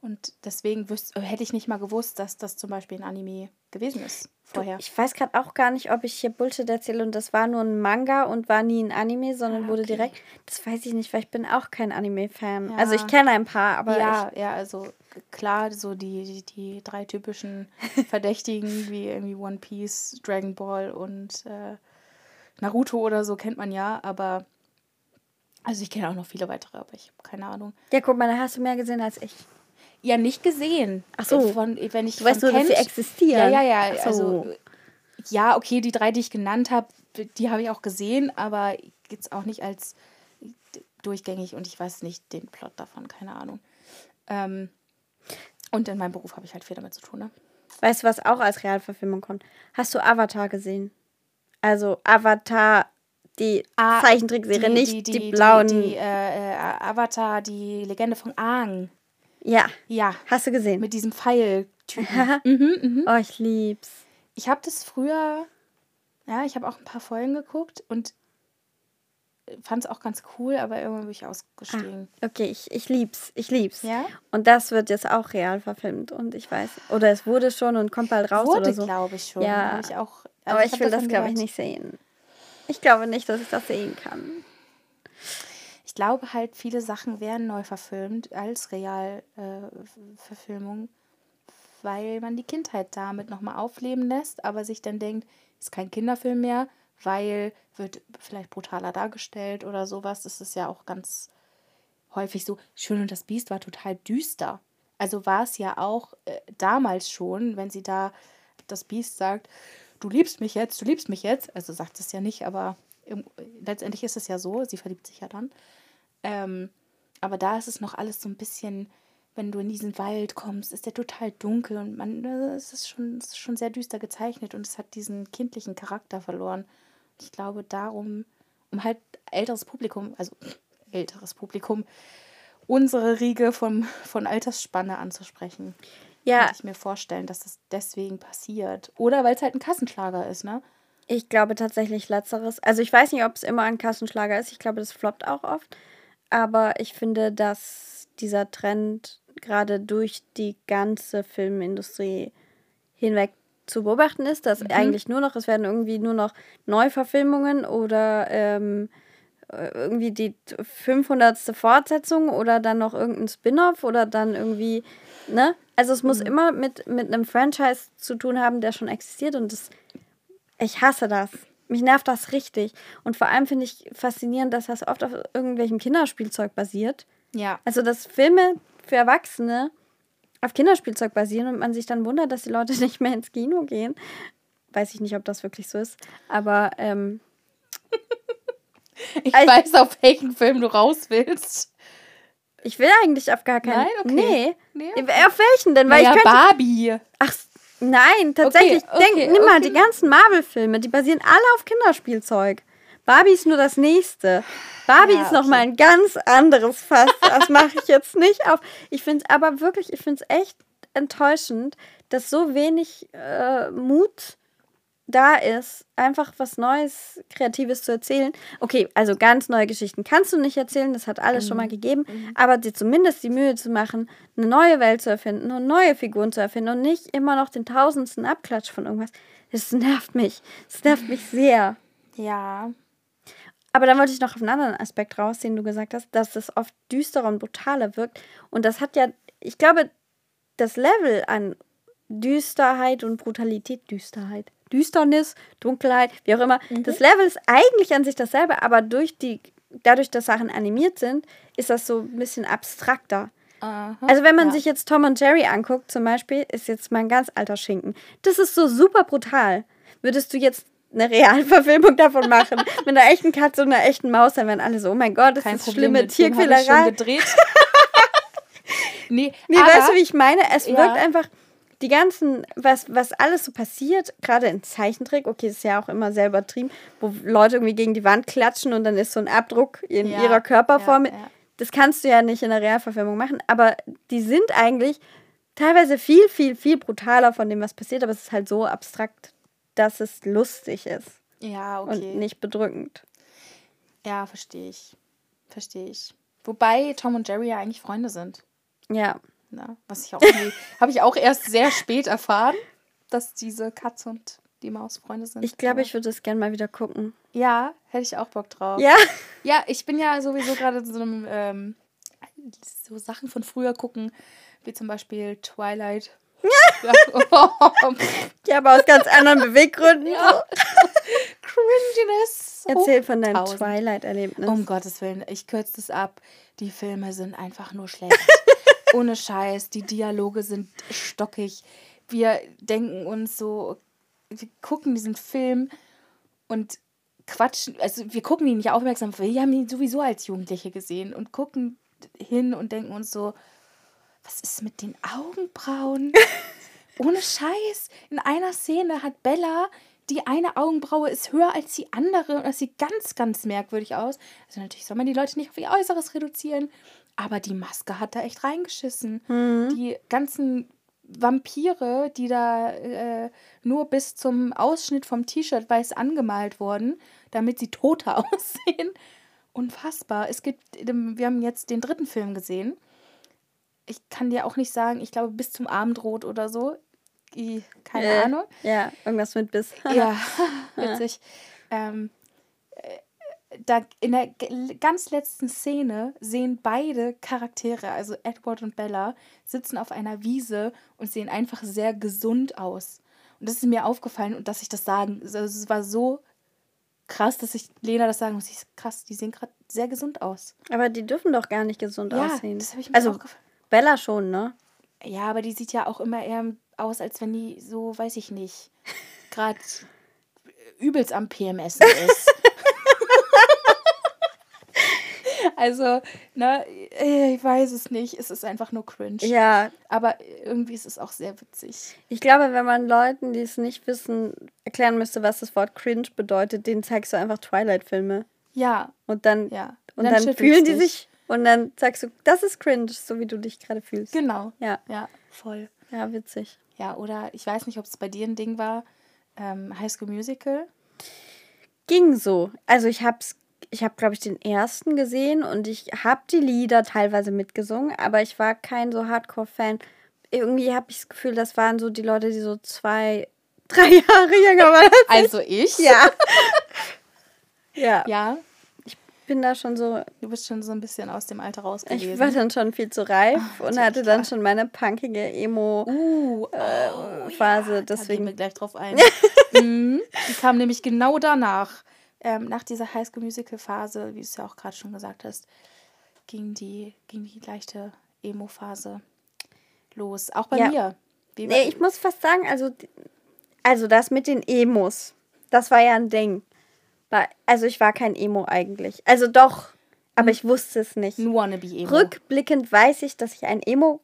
A: und deswegen wüs hätte ich nicht mal gewusst, dass das zum Beispiel ein Anime gewesen ist vorher.
B: Ich weiß gerade auch gar nicht, ob ich hier Bullshit erzähle und das war nur ein Manga und war nie ein Anime, sondern
A: Ah,
B: wurde
A: okay.
B: direkt. Das weiß ich nicht, weil ich bin auch kein Anime-Fan.
A: Ja.
B: Also ich kenne ein paar, aber
A: ja, ja, also klar, so die, die, die drei typischen Verdächtigen wie irgendwie One Piece, Dragon Ball und äh, Naruto oder so kennt man ja, aber also ich kenne auch noch viele weitere, aber ich habe keine Ahnung.
B: Ja, guck mal, da hast du mehr gesehen als ich.
A: Ja, nicht gesehen.
B: Ach so.
A: Von, wenn ich
B: Du weißt nur, dass sie
A: kennt-
B: existieren.
A: Ja, ja, ja.
B: So.
A: Also, ja, okay, die drei, die ich genannt habe, die habe ich auch gesehen, aber jetzt auch nicht als durchgängig und ich weiß nicht den Plot davon, keine Ahnung. Ähm, und in meinem Beruf habe ich halt viel damit zu tun, ne?
B: Weißt du, was auch als Realverfilmung kommt? Hast du Avatar gesehen? Also Avatar, die
A: Ah,
B: Zeichentrickserie, nicht die, blauen.
A: Die, die äh, äh, Avatar, die Legende von Aang.
B: Ja,
A: Ja,
B: hast du gesehen?
A: mit diesem Pfeiltypen. mhm, mhm.
B: Oh, ich lieb's.
A: Ich habe das früher, ja, ich habe auch ein paar Folgen geguckt und fand es auch ganz cool, aber irgendwann bin ich ausgestiegen.
B: Okay, ich, ich lieb's. Ich lieb's.
A: Ja?
B: Und das wird jetzt auch real verfilmt. Und ich weiß, oder es wurde schon und kommt bald raus
A: Wurde,
B: oder so.
A: glaube ich schon.
B: Ja.
A: Ich auch, also
B: Aber ich,
A: hab
B: will das, glaube ich, nicht sehen. Ich glaube nicht, dass ich das sehen kann.
A: Ich glaube halt, viele Sachen werden neu verfilmt als Realverfilmung, weil man die Kindheit damit nochmal aufleben lässt, aber sich dann denkt, ist kein Kinderfilm mehr, weil wird vielleicht brutaler dargestellt oder sowas. Das ist ja auch ganz häufig so. Schön und das Biest war total düster. Also war es ja auch äh, damals schon, wenn sie da das Biest sagt, du liebst mich jetzt, du liebst mich jetzt. Also sagt es ja nicht, aber letztendlich ist es ja so, sie verliebt sich ja dann. Ähm, aber da ist es noch alles so ein bisschen, wenn du in diesen Wald kommst, ist der total dunkel und man, äh, es ist schon, es ist schon sehr düster gezeichnet und es hat diesen kindlichen Charakter verloren. Ich glaube darum, um halt älteres Publikum, also älteres Publikum, unsere Riege vom, von Altersspanne anzusprechen.
B: Ja,
A: Kann ich mir vorstellen, dass das deswegen passiert. Oder weil es halt ein Kassenschlager ist, ne?
B: ich glaube tatsächlich Letzteres. Also ich weiß nicht, ob es immer ein Kassenschlager ist. Ich glaube, das floppt auch oft. Aber ich finde, dass dieser Trend gerade durch die ganze Filmindustrie hinweg zu beobachten ist, dass eigentlich nur noch, es werden irgendwie nur noch Neuverfilmungen oder ähm, äh, irgendwie die 500. Fortsetzung oder dann noch irgendein Spin-off oder dann irgendwie, ne? Also es muss immer mit, mit einem Franchise zu tun haben, der schon existiert und das, ich hasse das. Mich nervt das richtig. Und vor allem finde ich faszinierend, dass das oft auf irgendwelchem Kinderspielzeug basiert.
A: Ja.
B: Also, dass Filme für Erwachsene auf Kinderspielzeug basieren und man sich dann wundert, dass die Leute nicht mehr ins Kino gehen. Weiß ich nicht, ob das wirklich so ist. Aber ähm,
A: Ich
B: Also-
A: weiß, auf welchen Film du raus willst.
B: ich will eigentlich auf gar keinen.
A: Nein? Okay.
B: Nee.
A: Nee,
B: Auf welchen denn? Weil
A: Naja,
B: ich könnte.
A: Barbie.
B: Ach, s- nein, tatsächlich.
A: Okay, okay,
B: denk, nimm mal,
A: okay.
B: die ganzen Marvel-Filme, die basieren alle auf Kinderspielzeug. Barbie ist nur das nächste. Barbie
A: Ja,
B: ist noch mal ein ganz anderes Fass. Das mache ich jetzt nicht auf. Ich finde es aber wirklich, ich finde es echt enttäuschend, dass so wenig äh, Mut da ist, einfach was Neues, Kreatives zu erzählen. Okay, also ganz neue Geschichten kannst du nicht erzählen, das hat alles schon mal gegeben, aber dir zumindest die Mühe zu machen, eine neue Welt zu erfinden und neue Figuren zu erfinden und nicht immer noch den tausendsten Abklatsch von irgendwas. Das nervt mich. Das nervt mich sehr.
A: Ja.
B: Aber dann wollte ich noch auf einen anderen Aspekt raus, den du gesagt hast, dass es oft düsterer und brutaler wirkt. Und das hat ja, ich glaube, das Level an Düsterheit und Brutalität, Düsterheit, Düsternis, Dunkelheit, wie auch immer, das Level ist eigentlich an sich dasselbe, aber durch die, dadurch, dass Sachen animiert sind, ist das so ein bisschen abstrakter.
A: Aha.
B: Also wenn man
A: ja.
B: sich jetzt Tom und Jerry anguckt, zum Beispiel, ist jetzt mal ein ganz alter Schinken. Das ist so super brutal. würdest du jetzt eine Realverfilmung davon machen. Mit einer echten Katze und einer echten Maus, dann wären alle so, oh mein Gott, das
A: Kein
B: ist
A: Problem,
B: schlimme Tierquälerei.
A: gedreht. nee,
B: Nee,
A: aber,
B: weißt du, wie ich meine? Es
A: Ja.
B: wirkt einfach, die ganzen, was, was alles so passiert, gerade in Zeichentrick, okay, ist ja auch immer sehr übertrieben, wo Leute irgendwie gegen die Wand klatschen und dann ist so ein Abdruck in
A: Ja,
B: ihrer Körperform.
A: ja, ja.
B: Das kannst du ja nicht in der Realverfilmung machen, aber die sind eigentlich teilweise viel, viel, viel brutaler von dem, was passiert, aber es ist halt so abstrakt, dass es lustig ist
A: Ja, okay.
B: und nicht bedrückend.
A: Ja, verstehe ich. Verstehe ich. Wobei Tom und Jerry ja eigentlich Freunde sind.
B: Ja.
A: Ne? Was ich auch habe ich auch erst sehr spät erfahren, dass diese Katze und die Maus Freunde sind.
B: Ich glaube, ich würde es gerne mal wieder gucken.
A: Ja, hätte ich auch Bock drauf.
B: Ja.
A: Ja, ich bin ja sowieso gerade in so einem, ähm, so Sachen von früher gucken, wie zum Beispiel Twilight. Ja.
B: Ja, aber aus ganz anderen Beweggründen.
A: ja. Cringiness.
B: Erzähl von deinem
A: 1000.
B: Twilight-Erlebnis.
A: Um Gottes Willen, ich kürze das ab. Die Filme sind einfach nur schlecht. Ohne Scheiß, die Dialoge sind stockig. Wir denken uns so, wir gucken diesen Film und quatschen, also wir gucken ihn nicht aufmerksam, weil wir haben ihn sowieso als Jugendliche gesehen und gucken hin und denken uns so, was ist mit den Augenbrauen? Ohne Scheiß. In einer Szene hat Bella, die eine Augenbraue ist höher als die andere und das sieht ganz, ganz merkwürdig aus. Also natürlich soll man die Leute nicht auf ihr Äußeres reduzieren, aber die Maske hat da echt reingeschissen. Die ganzen Vampire, die da äh, nur bis zum Ausschnitt vom T-Shirt weiß angemalt wurden, damit sie toter aussehen. Unfassbar. Es gibt, wir haben jetzt den dritten Film gesehen. Ich kann dir auch nicht sagen, ich glaube bis zum Abendrot oder so. Keine
B: Äh,
A: Ahnung.
B: Ja, irgendwas mit Biss.
A: Ja, witzig. Ähm, äh, da in der ganz letzten Szene sehen beide Charaktere, also Edward und Bella, sitzen auf einer Wiese und sehen einfach sehr gesund aus. Und das ist mir aufgefallen und dass ich das sagen, also es war so krass, dass ich Lena das sagen muss. Ich krass, die sehen gerade sehr gesund aus.
B: Aber die dürfen doch gar nicht gesund
A: Ja,
B: aussehen.
A: das habe ich mir
B: also
A: auch gefallen.
B: Bella schon, ne?
A: Ja, aber die sieht ja auch immer eher aus, als wenn die so, weiß ich nicht, gerade übelst am PMS ist. Also, ne, ich weiß es nicht. Es ist einfach nur cringe.
B: Ja,
A: Aber irgendwie ist es auch sehr witzig.
B: ich glaube, wenn man Leuten, die es nicht wissen, erklären müsste, was das Wort cringe bedeutet, denen zeigst du einfach Twilight-Filme.
A: Ja,
B: Und dann,
A: ja.
B: und dann,
A: schüttelst
B: fühlen die sich und dann sagst du, das ist cringe, so wie du dich gerade fühlst.
A: Genau.
B: Ja,
A: Ja, voll.
B: ja, witzig.
A: Ja, oder ich weiß nicht, ob es bei dir ein Ding war. Ähm, High School Musical.
B: Ging so. Also ich hab's, ich habe, glaube ich, den ersten gesehen und ich habe die Lieder teilweise mitgesungen, aber ich war kein so Hardcore-Fan. Irgendwie habe ich das Gefühl, das waren so die Leute, die so zwei, drei Jahre jünger waren.
A: Also ich.
B: Ja. ja.
A: Ja,
B: Bin da schon so,
A: du bist schon so ein bisschen aus dem Alter raus gewesen.
B: ich war dann schon viel zu reif und
A: natürlich,
B: hatte dann schon meine punkige Emo-Phase.
A: Uh, oh, ja, Da gehen
B: deswegen.
A: wir gleich drauf ein. Mhm. Die kam nämlich genau danach. Ähm, nach dieser High School Musical Phase, wie du es ja auch gerade schon gesagt hast, ging die, ging die leichte Emo-Phase los. Auch bei
B: Ja.
A: mir. Wie
B: Nee, ich muss fast sagen, also, also das mit den Emos, das war ja ein Ding. Also ich war kein Emo eigentlich. Also doch, aber ich wusste es nicht.
A: ein Wannabe-Emo.
B: Rückblickend weiß ich, dass ich ein Emo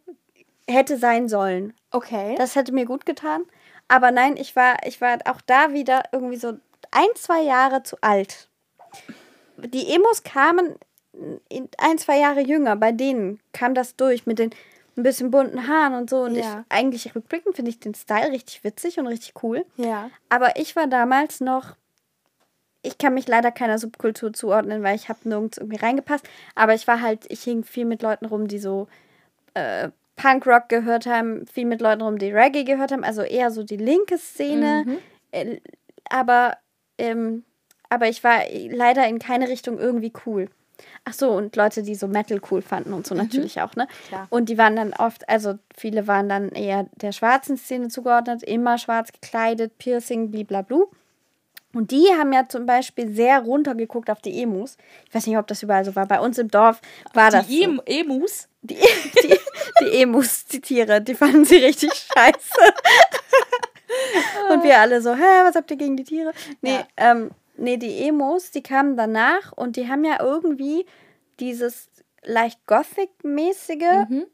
B: hätte sein sollen.
A: Okay.
B: Das hätte mir gut getan. Aber nein, ich war, ich war auch da wieder irgendwie so ein, zwei Jahre zu alt. Die Emos kamen in ein, zwei Jahre jünger. Bei denen kam das durch mit den ein bisschen bunten Haaren und so. Und
A: Ja.
B: ich eigentlich rückblickend finde ich den Style richtig witzig und richtig cool.
A: ja.
B: Aber ich war damals noch. Ich kann mich leider keiner Subkultur zuordnen, weil ich habe nirgends irgendwie reingepasst. Aber ich war halt, ich hing viel mit Leuten rum, die so äh, Punkrock gehört haben, viel mit Leuten rum, die Reggae gehört haben, also eher so die linke Szene.
A: Mhm.
B: Äh, aber, ähm, aber ich war leider in keine Richtung irgendwie cool. Ach so, und Leute, die so Metal cool fanden und so natürlich auch, ne?
A: Mhm. Klar.
B: Und die waren dann oft, also viele waren dann eher der schwarzen Szene zugeordnet, immer schwarz gekleidet, Piercing, blablabla. Und die haben ja zum Beispiel sehr runtergeguckt auf die Emus. Ich weiß nicht, ob das überall so war. Bei uns im Dorf war das.
A: Die
B: so.
A: Em Emus.
B: Die, die, die Emus, die Tiere, die fanden sie richtig scheiße. Und wir alle so, hä, was habt ihr gegen die Tiere? Nee,
A: Ja.
B: ähm, nee, die Emos, die kamen danach und die haben ja irgendwie dieses leicht Gothic-mäßige,
A: Mhm.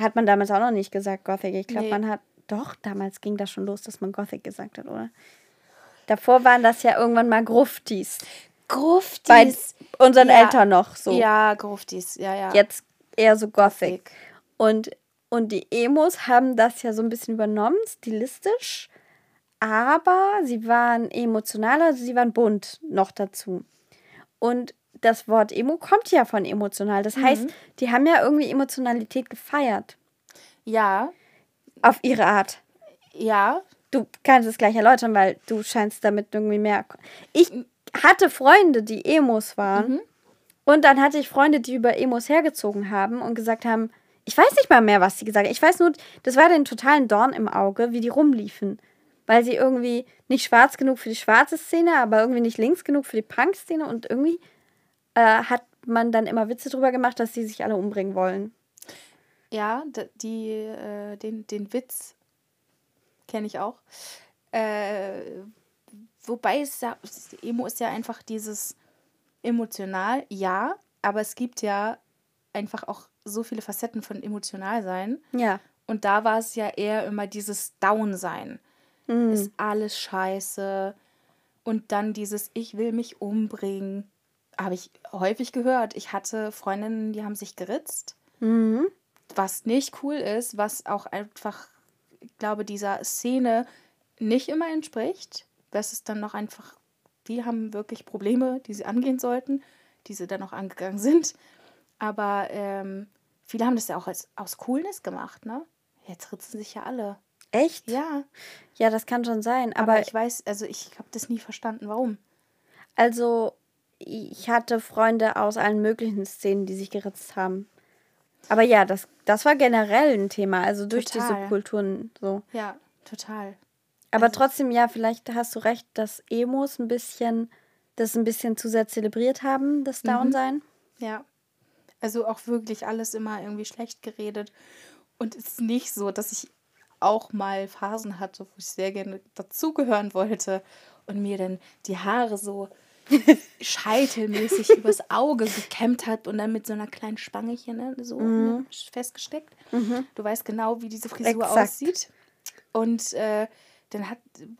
B: hat man damals auch noch nicht gesagt, Gothic. Ich glaube,
A: Nee.
B: man hat, doch, damals ging das schon los, dass man Gothic gesagt hat, oder? Davor waren das ja irgendwann mal Gruftis. Bei
A: Gruftis.
B: unseren
A: Ja.
B: Eltern noch so.
A: Ja, Gruftis, ja, ja.
B: Jetzt eher so Gothic.
A: Gothic.
B: Und, und die Emos haben das ja so ein bisschen übernommen, stilistisch. Aber sie waren emotionaler, also sie waren bunt noch dazu. Und das Wort Emo kommt ja von emotional. Das heißt, die haben ja irgendwie Emotionalität gefeiert.
A: Ja,
B: Auf ihre Art.
A: ja.
B: Du kannst es gleich erläutern, weil du scheinst damit irgendwie mehr. Ich hatte Freunde, die Emos waren. Und dann hatte ich Freunde, die über Emos hergezogen haben und gesagt haben, ich weiß nicht mal mehr, was sie gesagt haben. Ich weiß nur, das war den totalen Dorn im Auge, wie die rumliefen. Weil sie irgendwie nicht schwarz genug für die schwarze Szene, aber irgendwie nicht links genug für die Punk-Szene. Und irgendwie äh, hat man dann immer Witze drüber gemacht, dass sie sich alle umbringen wollen.
A: Ja, die, äh, den, den Witz kenne ich auch. Äh, wobei es ja, Emo ist ja einfach dieses emotional, ja, aber es gibt ja einfach auch so viele Facetten von emotional sein.
B: Ja.
A: Und da war es ja eher immer dieses Down-Sein.
B: Mhm.
A: Ist alles scheiße. Und dann dieses Ich will mich umbringen. Habe ich häufig gehört. Ich hatte Freundinnen, die haben sich geritzt
B: Mhm.
A: was nicht cool ist, was auch einfach, ich glaube, dieser Szene nicht immer entspricht. Das ist dann noch einfach, die haben wirklich Probleme, die sie angehen sollten, die sie dann auch angegangen sind. Aber ähm, viele haben das ja auch als, aus Coolness gemacht, ne? Jetzt ritzen sich ja alle.
B: Echt?
A: Ja,
B: Ja, das kann schon sein.
A: aber,
B: Aber,
A: ich weiß, also ich habe das nie verstanden, warum.
B: also, ich hatte Freunde aus allen möglichen Szenen, die sich geritzt haben. Aber ja, das, das war generell ein Thema, also durch diese
A: Total.
B: Kulturen so.
A: Ja, total.
B: Aber
A: Also-
B: trotzdem, ja, vielleicht hast du recht, dass Emos ein bisschen, das ein bisschen zu sehr zelebriert haben, das
A: Mhm.
B: Downsein.
A: Ja. Also auch wirklich alles immer irgendwie schlecht geredet. Und es ist nicht so, dass ich auch mal Phasen hatte, wo ich sehr gerne dazugehören wollte und mir dann die Haare so scheitelmäßig übers Auge gekämmt hat und dann mit so einer kleinen Spange hier ne, so ne, festgesteckt. Du weißt genau, wie diese Frisur
B: Exakt.
A: aussieht. Und äh, dann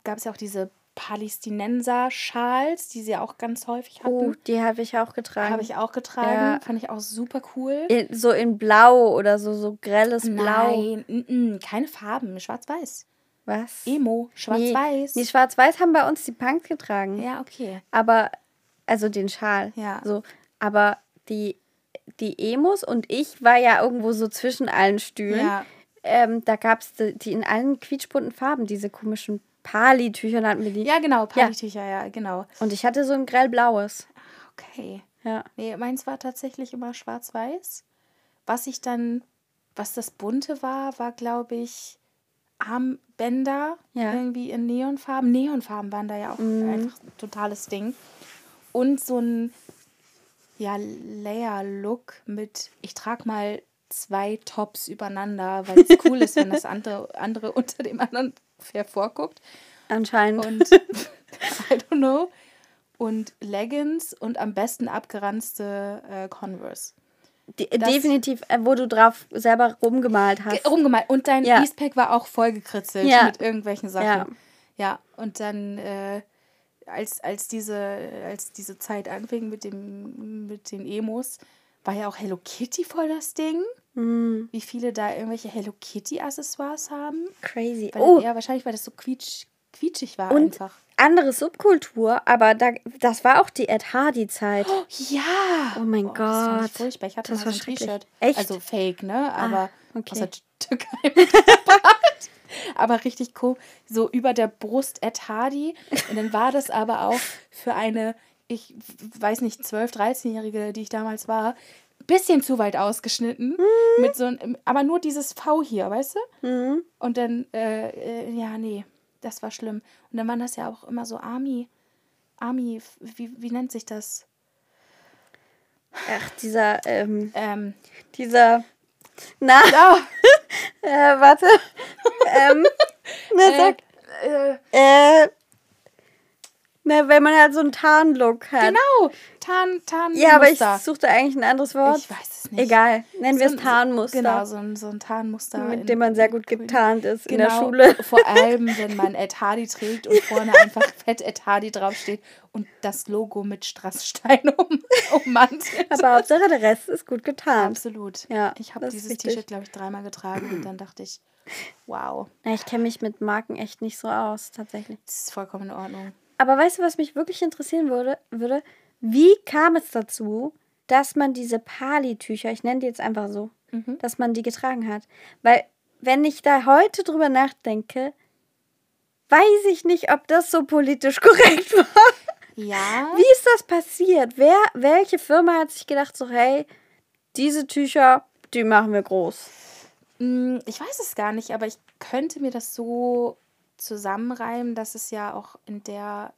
A: gab es ja auch diese Palästinenser-Schals, die sie auch ganz häufig hatten.
B: Oh, die habe ich auch getragen.
A: Habe ich auch getragen.
B: Ja.
A: Fand ich auch super cool.
B: in, so in Blau oder so, so grelles Blau.
A: Nein, n -n, keine Farben. Schwarz-Weiß.
B: Was?
A: Emo, schwarz-weiß.
B: Nee, Schwarz-Weiß haben bei uns die Punks getragen.
A: ja, okay.
B: Aber, also den Schal.
A: Ja.
B: So, aber die, die Emos und ich war ja irgendwo so zwischen allen Stühlen.
A: Ja.
B: Ähm, da gab es die, die in allen quietschbunten Farben, diese komischen Pali-Tücher nannten wir die.
A: Ja, genau, Partytücher, ja. genau.
B: Und ich hatte so ein grellblaues.
A: Okay.
B: Ja.
A: Nee, meins war tatsächlich immer schwarz-weiß. Was ich dann, was das Bunte war, war, glaube ich, Armbänder.
B: Ja.
A: Irgendwie in Neonfarben. Neonfarben waren da ja auch einfach ein totales Ding. Und so ein, ja, Layer-Look mit, ich trage mal zwei Tops übereinander, weil es cool ist, wenn das andere, andere unter dem anderen hervorguckt.
B: Anscheinend.
A: Und I don't know. Und Leggings und am besten abgeranzte äh, Converse.
B: Die, definitiv, äh, wo du drauf selber rumgemalt hast.
A: Rumgemalt. Und dein
B: Ja.
A: Eastpack war auch vollgekritzelt
B: Ja.
A: mit irgendwelchen Sachen.
B: Ja.
A: Ja, und dann, äh, als, als, diese, als diese Zeit anfing mit, dem, mit den Emos, war ja auch Hello Kitty voll das Ding.
B: Mhm.
A: Wie viele da irgendwelche Hello Kitty-Accessoires haben.
B: Crazy.
A: Weil,
B: Oh,
A: Ja, wahrscheinlich, weil das so quietsch, quietschig war
B: und
A: einfach.
B: andere Subkultur, aber da, das war auch die Ed Hardy-Zeit.
A: Ja!
B: Oh mein
A: Das fand ich
B: Gott.
A: furchtbar. Ich hatte
B: Das war
A: so ein. T-Shirt.
B: Echt?
A: Also fake, ne? Aber
B: okay.
A: aus der Türkei. Aber richtig cool. So über der Brust Ed Hardy. Und dann war das aber auch für eine, ich weiß nicht, 12-, 13-Jährige, die ich damals war, bisschen zu weit ausgeschnitten.
B: Mhm.
A: Mit so ein, aber nur dieses V hier, weißt du?
B: Mhm.
A: Und dann, äh, äh, ja, nee, das war schlimm. Und dann waren das ja auch immer so Army, Army, wie, wie nennt sich das?
B: Ach, dieser, ähm,
A: Ähm,
B: dieser, na,
A: ja,
B: äh, warte, ähm, na, sag,
A: Äh,
B: Äh. Na, wenn man halt so einen Tarnlook hat.
A: genau. Tarn, Tarn.
B: Ja, aber ich suchte eigentlich ein anderes Wort.
A: Ich weiß es nicht.
B: Egal. Nennen wir
A: So
B: es
A: ein-
B: Tarnmuster.
A: Genau, so ein, so ein Tarnmuster.
B: mit dem man sehr gut getarnt ist in der
A: Genau,
B: Schule.
A: Vor allem, wenn man Ed Hardy trägt und vorne einfach fett Ed Hardy draufsteht und das Logo mit Strassstein um, ummantelt.
B: Aber Hauptsache der Rest ist gut getarnt.
A: Absolut.
B: Ja,
A: ich habe dieses. T-Shirt, glaube ich, dreimal getragen und dann dachte ich, wow,
B: ich kenne mich mit Marken echt nicht so aus, tatsächlich.
A: das ist vollkommen in Ordnung.
B: Aber weißt du, was mich wirklich interessieren würde? würde? Wie kam es dazu, dass man diese Pali-Tücher, ich nenne die jetzt einfach so,
A: Mhm.
B: dass man die getragen hat? Weil, wenn ich da heute drüber nachdenke, weiß ich nicht, ob das so politisch korrekt war.
A: Ja,
B: Wie ist das passiert? Wer, welche Firma hat sich gedacht, so, hey, diese Tücher, die machen wir groß?
A: Mm, Ich weiß es gar nicht, aber ich könnte mir das so zusammenreimen, dass es ja auch in der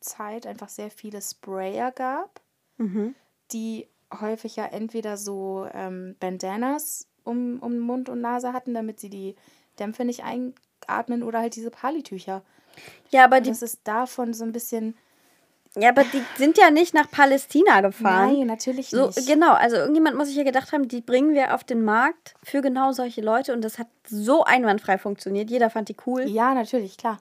A: Zeit einfach sehr viele Sprayer gab,
B: Mhm.
A: die häufig ja entweder so ähm, Bandanas um, um Mund und Nase hatten, damit sie die Dämpfe nicht einatmen oder halt diese Palitücher.
B: Ja, aber die,
A: Das ist davon so ein bisschen.
B: Ja, aber die sind ja nicht nach Palästina gefahren.
A: Nein, natürlich
B: So,
A: nicht.
B: genau, also irgendjemand muss sich ja gedacht haben, die bringen wir auf den Markt für genau solche Leute und das hat so einwandfrei funktioniert. Jeder fand die cool.
A: Ja, natürlich, klar.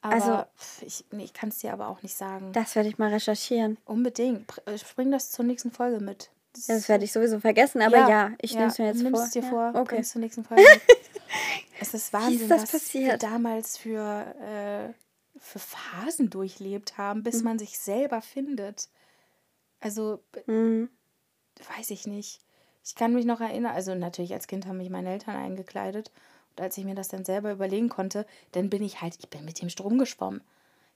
A: Aber
B: Also-
A: ich, nee, ich kann es dir aber auch nicht sagen.
B: Das werde ich mal recherchieren.
A: Unbedingt. Äh, Spring das zur nächsten Folge mit. Das,
B: Das werde ich sowieso vergessen, aber ja, ich nehme es mir jetzt
A: nimm's
B: vor.
A: es dir
B: ja.
A: vor,
B: Okay.
A: bring's zur nächsten Folge es ist Wahnsinn,
B: das
A: was wir
B: passiert?
A: damals für, äh, für Phasen durchlebt haben, bis man sich selber findet. Also,
B: Mhm.
A: weiß ich nicht. Ich kann mich noch erinnern, also natürlich als Kind haben mich meine Eltern eingekleidet. Und als ich mir das dann selber überlegen konnte, dann bin ich halt, ich bin mit dem Strom geschwommen.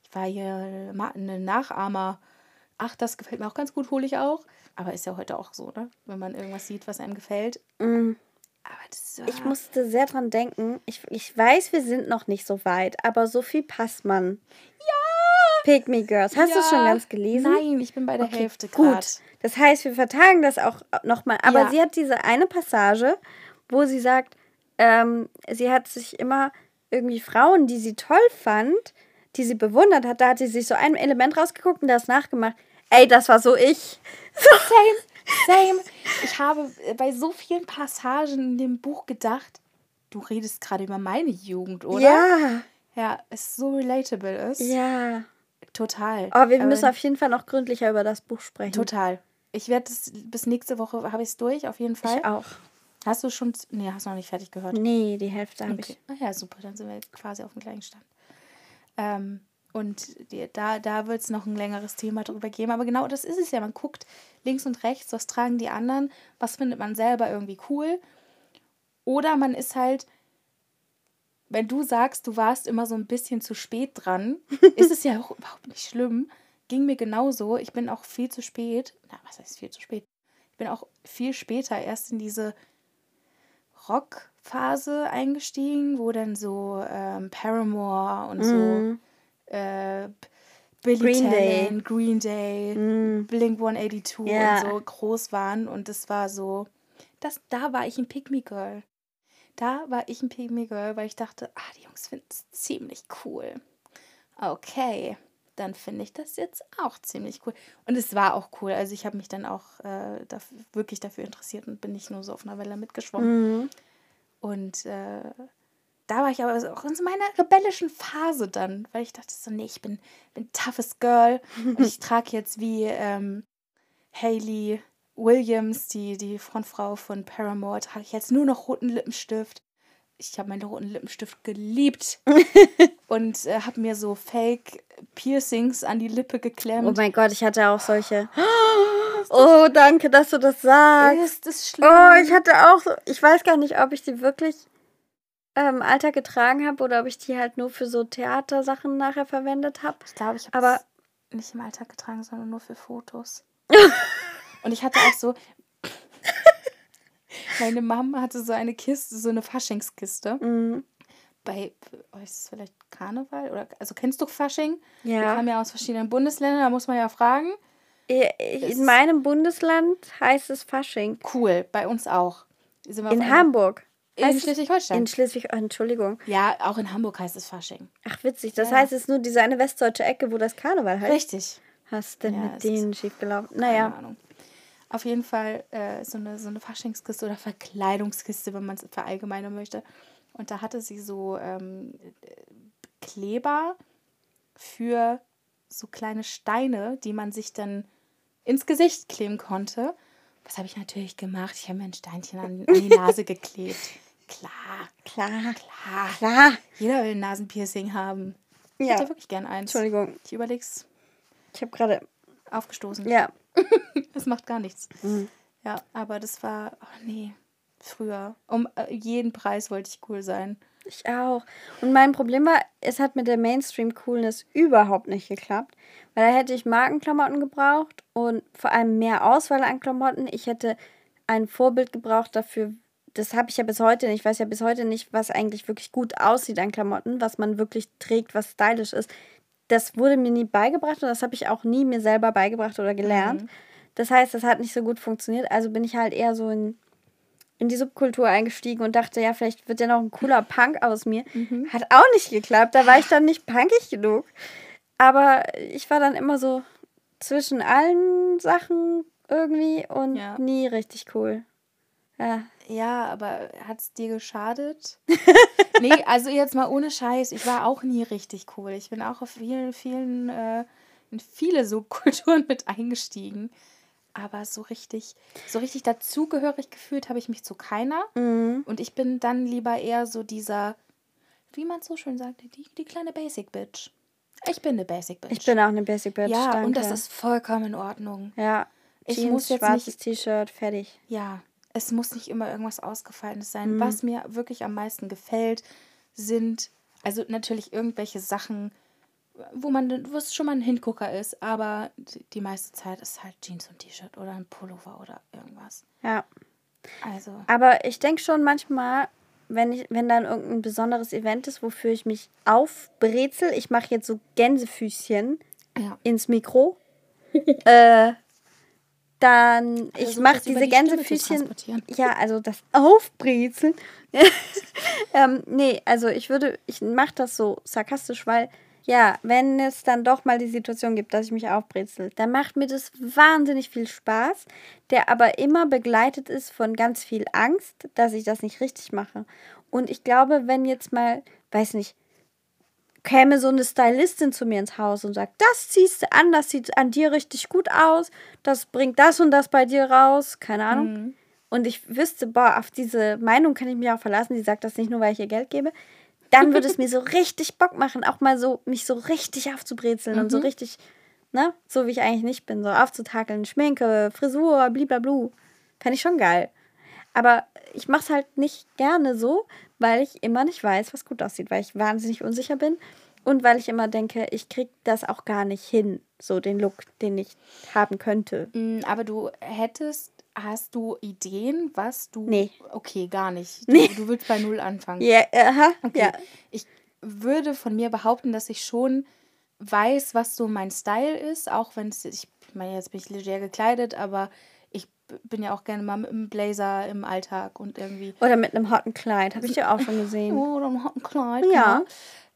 A: Ich war hier ma- ein Nachahmer. Ach, das gefällt mir auch ganz gut, hole ich auch. Aber ist ja heute auch so, ne? Wenn man irgendwas sieht, was einem gefällt.
B: Mhm.
A: Das
B: Ich musste sehr dran denken. Ich, ich weiß, wir sind noch nicht so weit, aber Sophie Passmann. Ja! Pick Me Girls. Hast du es schon ganz gelesen?
A: Nein, ich bin bei der
B: Okay,
A: Hälfte
B: Gut.
A: grad.
B: Das heißt, wir vertagen das auch nochmal. Aber
A: Ja.
B: sie hat diese eine Passage, wo sie sagt, ähm, sie hat sich immer irgendwie Frauen, die sie toll fand, die sie bewundert hat, da hat sie sich so ein Element rausgeguckt und das nachgemacht. Ey, das war so ich.
A: Same, same. Ich habe äh, bei so vielen Passagen in dem Buch gedacht, du redest gerade über meine Jugend, oder?
B: Ja,
A: Ja, es so relatable ist.
B: ja.
A: Total.
B: Aber wir müssen auf jeden Fall noch gründlicher über das Buch sprechen.
A: Total. Ich werde es bis nächste Woche habe ich es durch, auf jeden Fall.
B: Ich auch.
A: Hast du schon. Nee, hast du noch nicht fertig gehört.
B: Nee, die Hälfte habe
A: Okay.
B: ich.
A: Ah ja, super, dann sind wir quasi auf dem gleichen Stand. Ähm, und die, da, da wird es noch ein längeres Thema drüber geben. Aber genau das ist es ja. Man guckt links und rechts, was tragen die anderen, was findet man selber irgendwie cool. Oder man ist halt, wenn du sagst, du warst immer so ein bisschen zu spät dran, ist es ja auch überhaupt nicht schlimm. Ging mir genauso. Ich bin auch viel zu spät. Na, was heißt viel zu spät? Ich bin auch viel später erst in diese Rockphase eingestiegen, wo dann so ähm, Paramore und
B: Mhm.
A: so äh, Billy
B: Green Day.
A: Talent, Green Day,
B: Mhm.
A: Blink 182
B: Ja.
A: und so groß waren und das war so, das, da war ich ein Me Girl. Da war ich ein Me Girl, weil ich dachte, ah, die Jungs finden es ziemlich cool. Okay, dann finde ich das jetzt auch ziemlich cool. Und es war auch cool. Also ich habe mich dann auch äh, daf wirklich dafür interessiert und bin nicht nur so auf einer Welle mitgeschwommen.
B: Mhm.
A: Und äh, da war ich aber auch in so meiner rebellischen Phase dann, weil ich dachte so, nee, ich bin, bin toughes Girl und ich trage jetzt wie ähm, Hayley Williams, die, die Frontfrau von Paramore, trage ich jetzt nur noch roten Lippenstift. Ich habe meinen roten Lippenstift geliebt und äh, habe mir so Fake Piercings an die Lippe geklemmt.
B: Oh mein Gott, ich hatte auch solche. Oh, danke, dass du das sagst.
A: ist das schlimm?
B: Oh, ich hatte auch so. Ich weiß gar nicht, ob ich die wirklich ähm, Alter getragen habe oder ob ich die halt nur für so Theatersachen nachher verwendet habe.
A: Ich glaube, ich habe
B: Aber-
A: es nicht im Alltag getragen, sondern nur für Fotos. Und ich hatte auch so. Meine Mama hatte so eine Kiste, so eine Faschingskiste.
B: Mhm.
A: Bei, oh, ist es vielleicht Karneval? Oder, also kennst du Fasching? Wir
B: Ja.
A: kommen ja aus verschiedenen Bundesländern, da muss man ja fragen.
B: In meinem Bundesland heißt es Fasching.
A: Cool, bei uns auch. Wir
B: In Hamburg.
A: In Schleswig-Holstein.
B: In Schleswig, Entschuldigung.
A: Ja, auch in Hamburg heißt es Fasching.
B: Ach, witzig. Das
A: Ja.
B: heißt, es ist nur diese eine westdeutsche Ecke, wo das Karneval heißt.
A: Richtig.
B: Was ist denn
A: Ja,
B: mit denen schiefgelaufen?
A: Keine
B: Naja.
A: Ahnung. Auf jeden Fall äh, so, eine, so eine Faschingskiste oder Verkleidungskiste, wenn man es verallgemeinern möchte. Und da hatte sie so ähm, äh, Kleber für so kleine Steine, die man sich dann ins Gesicht kleben konnte. Was habe ich natürlich gemacht? Ich habe mir ein Steinchen an, an die Nase geklebt. Klar,
B: Klar.
A: klar.
B: Klar.
A: Jeder will ein Nasenpiercing haben. Ich
B: Ja.
A: hätte wirklich gern eins.
B: Entschuldigung.
A: Ich überleg's
B: Ich habe gerade.
A: aufgestoßen.
B: Ja.
A: Das macht gar nichts.
B: Mhm.
A: Ja, aber das war, oh nee, früher. Um äh, jeden Preis wollte ich cool sein.
B: Ich auch. Und mein Problem war, es hat mit der Mainstream-Coolness überhaupt nicht geklappt. Weil da hätte ich Markenklamotten gebraucht und vor allem mehr Auswahl an Klamotten. Ich hätte ein Vorbild gebraucht dafür. Das habe ich ja bis heute nicht. Ich weiß ja bis heute nicht, was eigentlich wirklich gut aussieht an Klamotten, was man wirklich trägt, was stylisch ist. Das wurde mir nie beigebracht und das habe ich auch nie mir selber beigebracht oder gelernt. Das heißt, das hat nicht so gut funktioniert. Also bin ich halt eher so in in die Subkultur eingestiegen und dachte, ja, vielleicht wird ja noch ein cooler Punk aus mir. Hat auch nicht geklappt. Da war ich dann nicht punkig genug. Aber ich war dann immer so zwischen allen Sachen irgendwie und
A: Ja.
B: nie richtig cool. Ja.
A: Ja, aber hat es dir geschadet? nee, also jetzt mal ohne Scheiß. Ich war auch nie richtig cool. Ich bin auch auf vielen, vielen, äh, in viele Subkulturen mit eingestiegen. Aber so richtig, so richtig dazugehörig gefühlt habe ich mich zu keiner.
B: Mhm.
A: Und ich bin dann lieber eher so dieser, wie man so schön sagt, die, die kleine Basic Bitch. Ich bin eine Basic Bitch.
B: Ich bin auch eine Basic Bitch.
A: ja,
B: danke.
A: und das ist vollkommen in Ordnung.
B: Ja.
A: Ich
B: Jeans,
A: muss jetzt
B: schwarzes T-Shirt, fertig.
A: Ja, es muss nicht immer irgendwas Ausgefallenes sein.
B: Mhm.
A: Was mir wirklich am meisten gefällt, sind also natürlich irgendwelche Sachen, wo man, wo es schon mal ein Hingucker ist, aber die- meiste Zeit ist halt Jeans und T-Shirt oder ein Pullover oder irgendwas.
B: Ja.
A: Also,
B: Aber ich denke schon manchmal, wenn, ich, wenn dann irgendein besonderes Event ist, wofür ich mich aufbrezel, ich mache jetzt so Gänsefüßchen
A: ja.
B: ins Mikro, äh, dann ich
A: Versuch
B: mache diese
A: die
B: Gänsefüßchen. Ja, also das Aufbrezeln. ähm, nee, also ich würde, ich mache das so sarkastisch, weil ja, wenn es dann doch mal die Situation gibt, dass ich mich aufbrezel, dann macht mir das wahnsinnig viel Spaß, der aber immer begleitet ist von ganz viel Angst, dass ich das nicht richtig mache. Und ich glaube, wenn jetzt mal, weiß nicht, käme so eine Stylistin zu mir ins Haus und sagt, das ziehst du an, das sieht an dir richtig gut aus, das bringt das und das bei dir raus, keine Ahnung. Und ich wüsste, boah, auf diese Meinung kann ich mich auch verlassen, die sagt das nicht nur, weil ich ihr Geld gebe. Dann würde es mir so richtig Bock machen, auch mal so, mich so richtig aufzubrezeln und so richtig, ne, so wie ich eigentlich nicht bin, so aufzutakeln, Schminke, Frisur, bliblablu. Fände ich schon geil. Aber ich mache es halt nicht gerne so, weil ich immer nicht weiß, was gut aussieht, weil ich wahnsinnig unsicher bin und weil ich immer denke, ich krieg das auch gar nicht hin, so den Look, den ich haben könnte.
A: Mm, Aber du hättest, hast du Ideen, was du.
B: Nee.
A: Okay, gar nicht. Du,
B: Nee.
A: du willst bei Null anfangen.
B: Ja, aha,
A: Okay.
B: ja.
A: Ich würde von mir behaupten, dass ich schon weiß, was so mein Style ist, auch wenn es, ich meine, jetzt bin ich leger gekleidet, aber bin ja auch gerne mal mit einem Blazer im Alltag und irgendwie.
B: Oder mit einem hotten Kleid, habe ich ja auch schon gesehen.
A: Oder ein Kleid.
B: Ja.
A: Genau.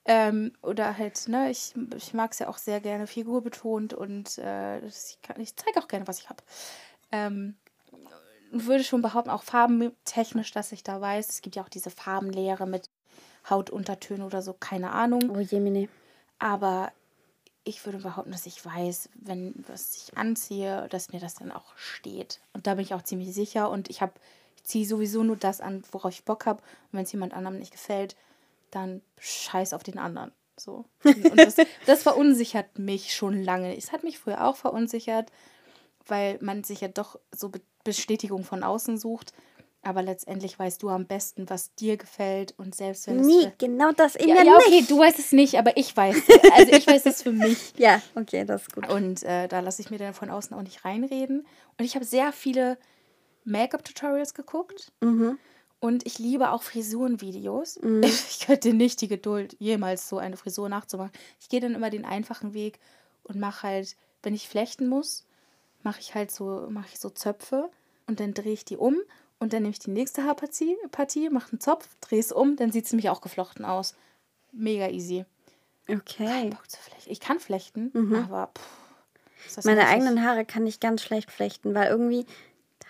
A: Ähm, oder halt, ne, ich, ich mag es ja auch sehr gerne figurbetont und äh, ich, ich zeige auch gerne, was ich habe. Ähm, würde schon behaupten, auch farbentechnisch, dass ich da weiß. Es gibt ja auch diese Farbenlehre mit Hautuntertönen oder so, keine Ahnung.
B: Oh Jemine.
A: Aber ich würde behaupten, dass ich weiß, wenn was ich anziehe, dass mir das dann auch steht. Und da bin ich auch ziemlich sicher. Und ich habe, ich ziehe sowieso nur das an, worauf ich Bock habe. Und wenn es jemand anderem nicht gefällt, dann scheiß auf den anderen. So. Und, und das, das verunsichert mich schon lange. Es hat mich früher auch verunsichert, weil man sich ja doch so Be Bestätigung von außen sucht. Aber letztendlich weißt du am besten, was dir gefällt. Und selbst wenn es
B: Nie,
A: für-
B: genau das eben
A: ja,
B: ja,
A: okay,
B: nicht.
A: du weißt es nicht, aber ich weiß. Also ich weiß es für mich.
B: Ja, okay, das ist gut.
A: Und äh, da lasse ich mir dann von außen auch nicht reinreden. Und ich habe sehr viele Make-up-Tutorials geguckt.
B: Mhm.
A: Und ich liebe auch Frisurenvideos. Ich hätte nicht die Geduld, jemals so eine Frisur nachzumachen. Ich gehe dann immer den einfachen Weg und mache halt, wenn ich flechten muss, mache ich halt so, mache ich so Zöpfe und dann drehe ich die um Und dann nehme ich die nächste Haarpartie, Partie, mache einen Zopf, drehe es um, dann sieht es nämlich auch geflochten aus. Mega easy.
B: Okay.
A: Bock zu flechten. Ich kann flechten, aber pff,
B: Meine
A: nervig.
B: eigenen Haare kann ich ganz schlecht flechten, weil irgendwie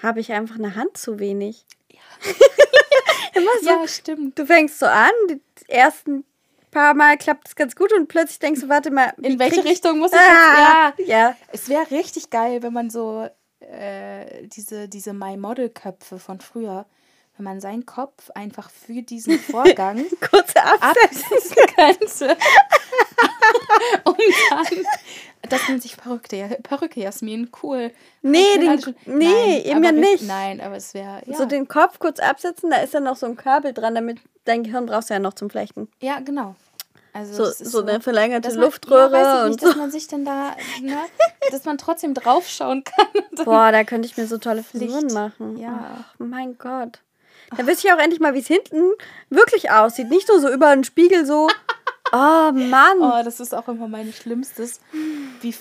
B: habe ich einfach eine Hand zu wenig. Immer so.
A: Ja, stimmt.
B: Du fängst so an, die ersten paar Mal klappt es ganz gut und plötzlich denkst du, warte mal,
A: In welche Richtung muss ich
B: Ah,
A: jetzt? Ja.
B: ja.
A: Es wäre richtig geil, wenn man so äh, diese, diese My Model-Köpfe von früher, wenn man seinen Kopf einfach für diesen Vorgang
B: Kurze
A: absetzen könnte. um dann, das nennt sich Perücke, Perücke Jasmin, cool.
B: Nee, den-
A: schon-
B: nee,
A: Nein,
B: eben ja nicht.
A: Nein, aber es wäre, ja.
B: So den Kopf kurz absetzen, da ist dann noch so ein Kabel dran, damit dein Gehirn brauchst du ja noch zum Flechten.
A: ja, genau. Also
B: So, so eine verlängerte
A: man-
B: Luftröhre
A: ja,
B: und
A: nicht,
B: so.
A: dass man sich dann da, ne, dass man trotzdem draufschauen kann.
B: Boah, da könnte ich mir so tolle Frisuren
A: Licht.
B: machen.
A: Ja.
B: Ach, mein Gott. Da wüsste ich auch endlich mal, wie es hinten wirklich aussieht. Nicht nur so über einen Spiegel so. Oh Mann.
A: Oh, das ist auch immer mein Schlimmstes. Wie,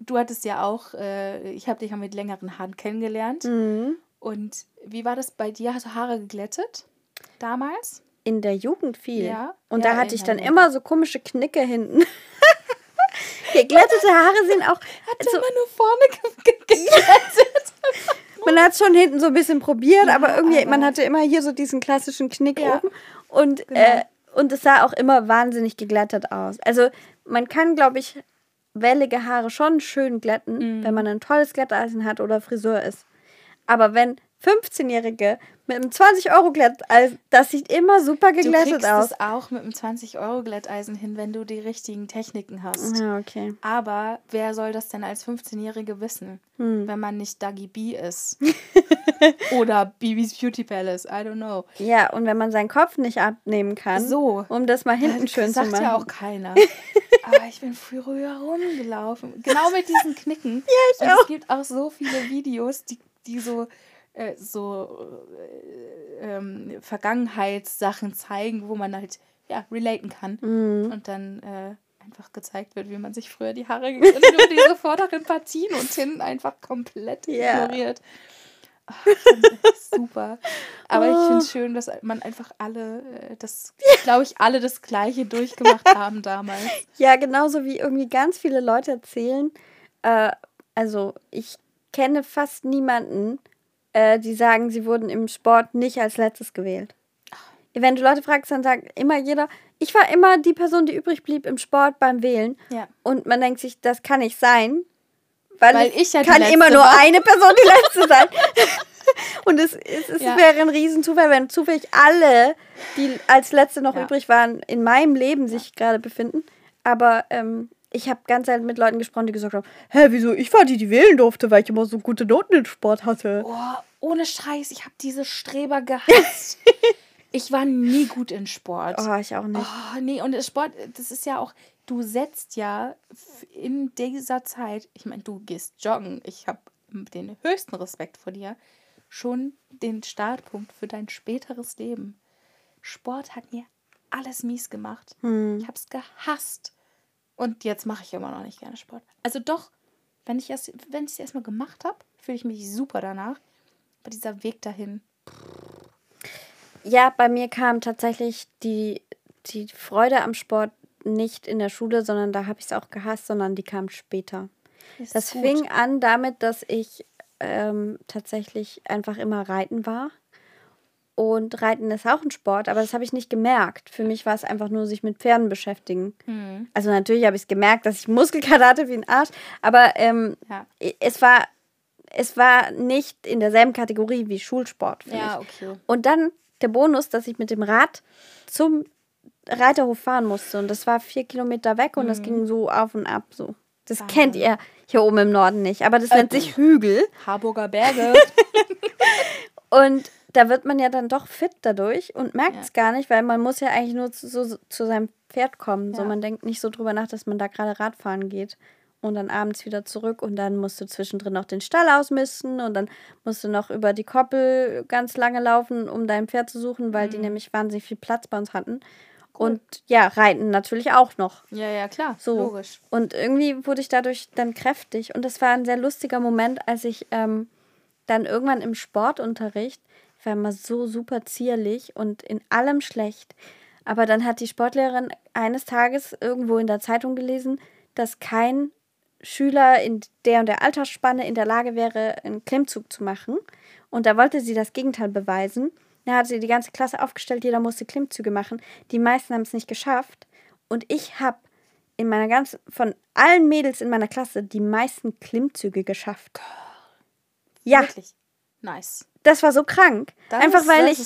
A: du hattest ja auch, äh, ich habe dich ja mit längeren Haaren kennengelernt.
B: Mhm.
A: Und wie war das bei dir? Hast du Haare geglättet damals?
B: In der Jugend viel.
A: Ja,
B: Und
A: ja,
B: da hatte ich dann immer so komische Knicke hinten. Geglättete Haare sehen auch.
A: Hat
B: So,
A: immer nur vorne ge ge geglättet.
B: man hat schon hinten so ein bisschen probiert,
A: Ja,
B: aber irgendwie,
A: aber-
B: man hatte immer hier so diesen klassischen Knick oben. Und,
A: Genau.
B: äh, und es sah auch immer wahnsinnig geglättet aus. Also man kann, glaube ich, wellige Haare schon schön glätten,
A: Mhm.
B: wenn man ein tolles Glätteisen hat oder Friseur ist. Aber wenn 15-Jährige mit einem 20-Euro-Glätteisen, das sieht immer super
A: Du
B: geglättet
A: kriegst
B: aus.
A: es auch mit einem 20-Euro-Glätteisen hin, wenn du die richtigen Techniken hast.
B: Ja, okay.
A: Aber wer soll das denn als 15-Jährige wissen,
B: Hm.
A: wenn man nicht Dagi B ist? Oder Bibis Beauty Palace, I don't know.
B: Ja, und wenn man seinen Kopf nicht abnehmen kann,
A: So.
B: um das mal hinten
A: Das
B: schön zu
A: sagt
B: machen.
A: ja auch keiner. Aber ich bin früher rumgelaufen. Genau mit diesen Knicken. Ja,
B: ich
A: Und
B: auch.
A: es gibt auch so viele Videos, die, die so, äh, so äh, ähm, Vergangenheitssachen zeigen, wo man halt ja, relaten kann.
B: Mhm.
A: Und dann äh, einfach gezeigt wird, wie man sich früher die Haare geglättet hat. diese vorderen Partien und hinten einfach komplett
B: Ja.
A: ignoriert. Ich das super. Aber ich
B: Oh.
A: finde es schön, dass man einfach alle, äh, das, glaube ich, alle das Gleiche durchgemacht haben damals.
B: Ja, genauso wie irgendwie ganz viele Leute erzählen. Äh, also ich kenne fast niemanden, äh, die sagen, sie wurden im Sport nicht als letztes gewählt. Wenn du Leute fragst, dann sagt immer jeder, ich war immer die Person, die übrig blieb im Sport beim Wählen.
A: Ja.
B: Und man denkt sich, das kann nicht sein. Weil,
A: Weil ich ja
B: kann immer nur
A: war.
B: eine Person die letzte sein. Und es, es, es
A: Ja.
B: wäre ein Riesenzufall, wenn zufällig alle, die als letzte noch
A: Ja.
B: übrig waren, in meinem Leben sich gerade befinden. Aber ähm, ich habe ganz selten mit Leuten gesprochen, die gesagt haben, hä, wieso, ich war die, die wählen durfte, weil ich immer so gute Noten im Sport hatte.
A: Oh, ohne Scheiß, ich habe diese Streber gehasst. ich war nie gut in Sport.
B: Oh, ich auch nicht.
A: Oh, nee, und Sport, das ist ja auch, du setzt ja in dieser Zeit, ich meine, du gehst joggen, ich habe den höchsten Respekt vor dir, schon den Startpunkt für dein späteres Leben. Sport hat mir alles mies gemacht.
B: Hm.
A: Ich habe es gehasst. Und jetzt mache ich immer noch nicht gerne Sport. Also doch, wenn ich es wenn ich es erstmal gemacht habe, fühle ich mich super danach. Aber dieser Weg dahin,
B: Ja, bei mir kam tatsächlich die, die Freude am Sport nicht in der Schule, sondern da habe ich es auch gehasst, sondern die kam später.
A: ist
B: Das
A: gut.
B: fing an damit, dass ich ähm, tatsächlich einfach immer reiten war. Und Reiten ist auch ein Sport, aber das habe ich nicht gemerkt. Für mich war es einfach nur sich mit Pferden beschäftigen.
A: Hm.
B: Also natürlich habe ich es gemerkt, dass ich Muskelkater hatte wie ein Arsch, aber ähm,
A: Ja.
B: es, war, es war nicht in derselben Kategorie wie Schulsport
A: Ja,
B: mich.
A: okay.
B: Und dann der Bonus, dass ich mit dem Rad zum Reiterhof fahren musste. Und das war vier Kilometer weg und das ging so auf und ab so. Das
A: Wahnsinn.
B: kennt ihr hier oben im Norden nicht, aber das nennt sich Hügel.
A: Harburger Berge.
B: Und da wird man ja dann doch fit dadurch und merkt es
A: Ja.
B: gar nicht, weil man muss ja eigentlich nur zu, so, zu seinem Pferd kommen. So,
A: Ja.
B: man denkt nicht so drüber nach, dass man da gerade Radfahren geht. Und dann abends wieder zurück und dann musst du zwischendrin noch den Stall ausmisten und dann musst du noch über die Koppel ganz lange laufen, um dein Pferd zu suchen, weil
A: Mhm.
B: die nämlich wahnsinnig viel Platz bei uns hatten. Und ja, reiten natürlich auch noch.
A: ja, ja, klar.
B: So.
A: Logisch.
B: Und irgendwie wurde ich dadurch dann kräftig. Und das war ein sehr lustiger Moment, als ich ähm, dann irgendwann im Sportunterricht war immer so super zierlich und in allem schlecht. Aber dann hat die Sportlehrerin eines Tages irgendwo in der Zeitung gelesen, dass kein Schüler in der und der Altersspanne in der Lage wäre, einen Klimmzug zu machen. Und da wollte sie das Gegenteil beweisen. Da hat sie die ganze Klasse aufgestellt, jeder musste Klimmzüge machen. Die meisten haben es nicht geschafft. Und ich habe in meiner ganzen, von allen Mädels in meiner Klasse die meisten Klimmzüge geschafft. Ja.
A: Wirklich. Nice.
B: Das war so krank.
A: Das
B: Einfach
A: ist-
B: weil ich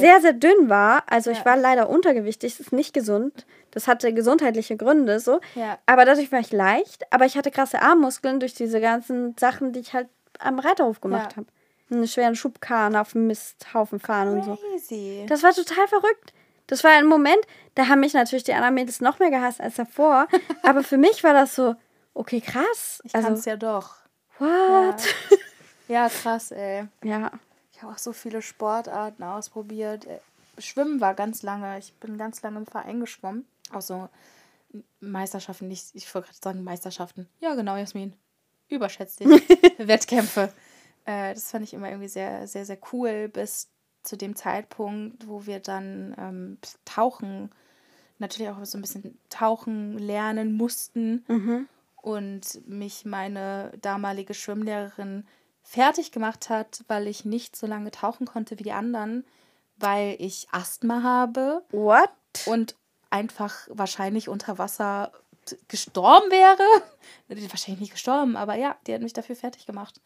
B: sehr, sehr dünn war. Also ich
A: Ja.
B: war leider untergewichtig, das ist nicht gesund. Das hatte gesundheitliche Gründe so.
A: Ja.
B: Aber dadurch war ich leicht, aber ich hatte krasse Armmuskeln durch diese ganzen Sachen, die ich halt am Reiterhof gemacht
A: Ja.
B: habe. Einen schweren Schubkarren auf dem Misthaufen fahren und so.
A: Crazy.
B: Das war total verrückt. Das war ein Moment, da haben mich natürlich die anderen Mädels noch mehr gehasst als davor. aber für mich war das so, okay, krass.
A: ich kann's
B: Also,
A: ja doch.
B: what?
A: Ja, krass, ey.
B: Ja.
A: Habe auch so viele Sportarten ausprobiert. Äh, Schwimmen war ganz lange. Ich bin ganz lange im Verein geschwommen. Auch so Meisterschaften, nicht, ich wollte gerade sagen Meisterschaften. Ja, genau, Jasmin. Überschätzt dich. Wettkämpfe. Äh, das fand ich immer irgendwie sehr, sehr, sehr cool, bis zu dem Zeitpunkt, wo wir dann ähm, tauchen, natürlich auch so ein bisschen tauchen lernen mussten
B: Mhm.
A: und mich meine damalige Schwimmlehrerin fertig gemacht hat, weil ich nicht so lange tauchen konnte wie die anderen, weil ich Asthma habe
B: What?
A: und einfach wahrscheinlich unter Wasser gestorben wäre. Wahrscheinlich nicht gestorben, aber ja, die hat mich dafür fertig gemacht.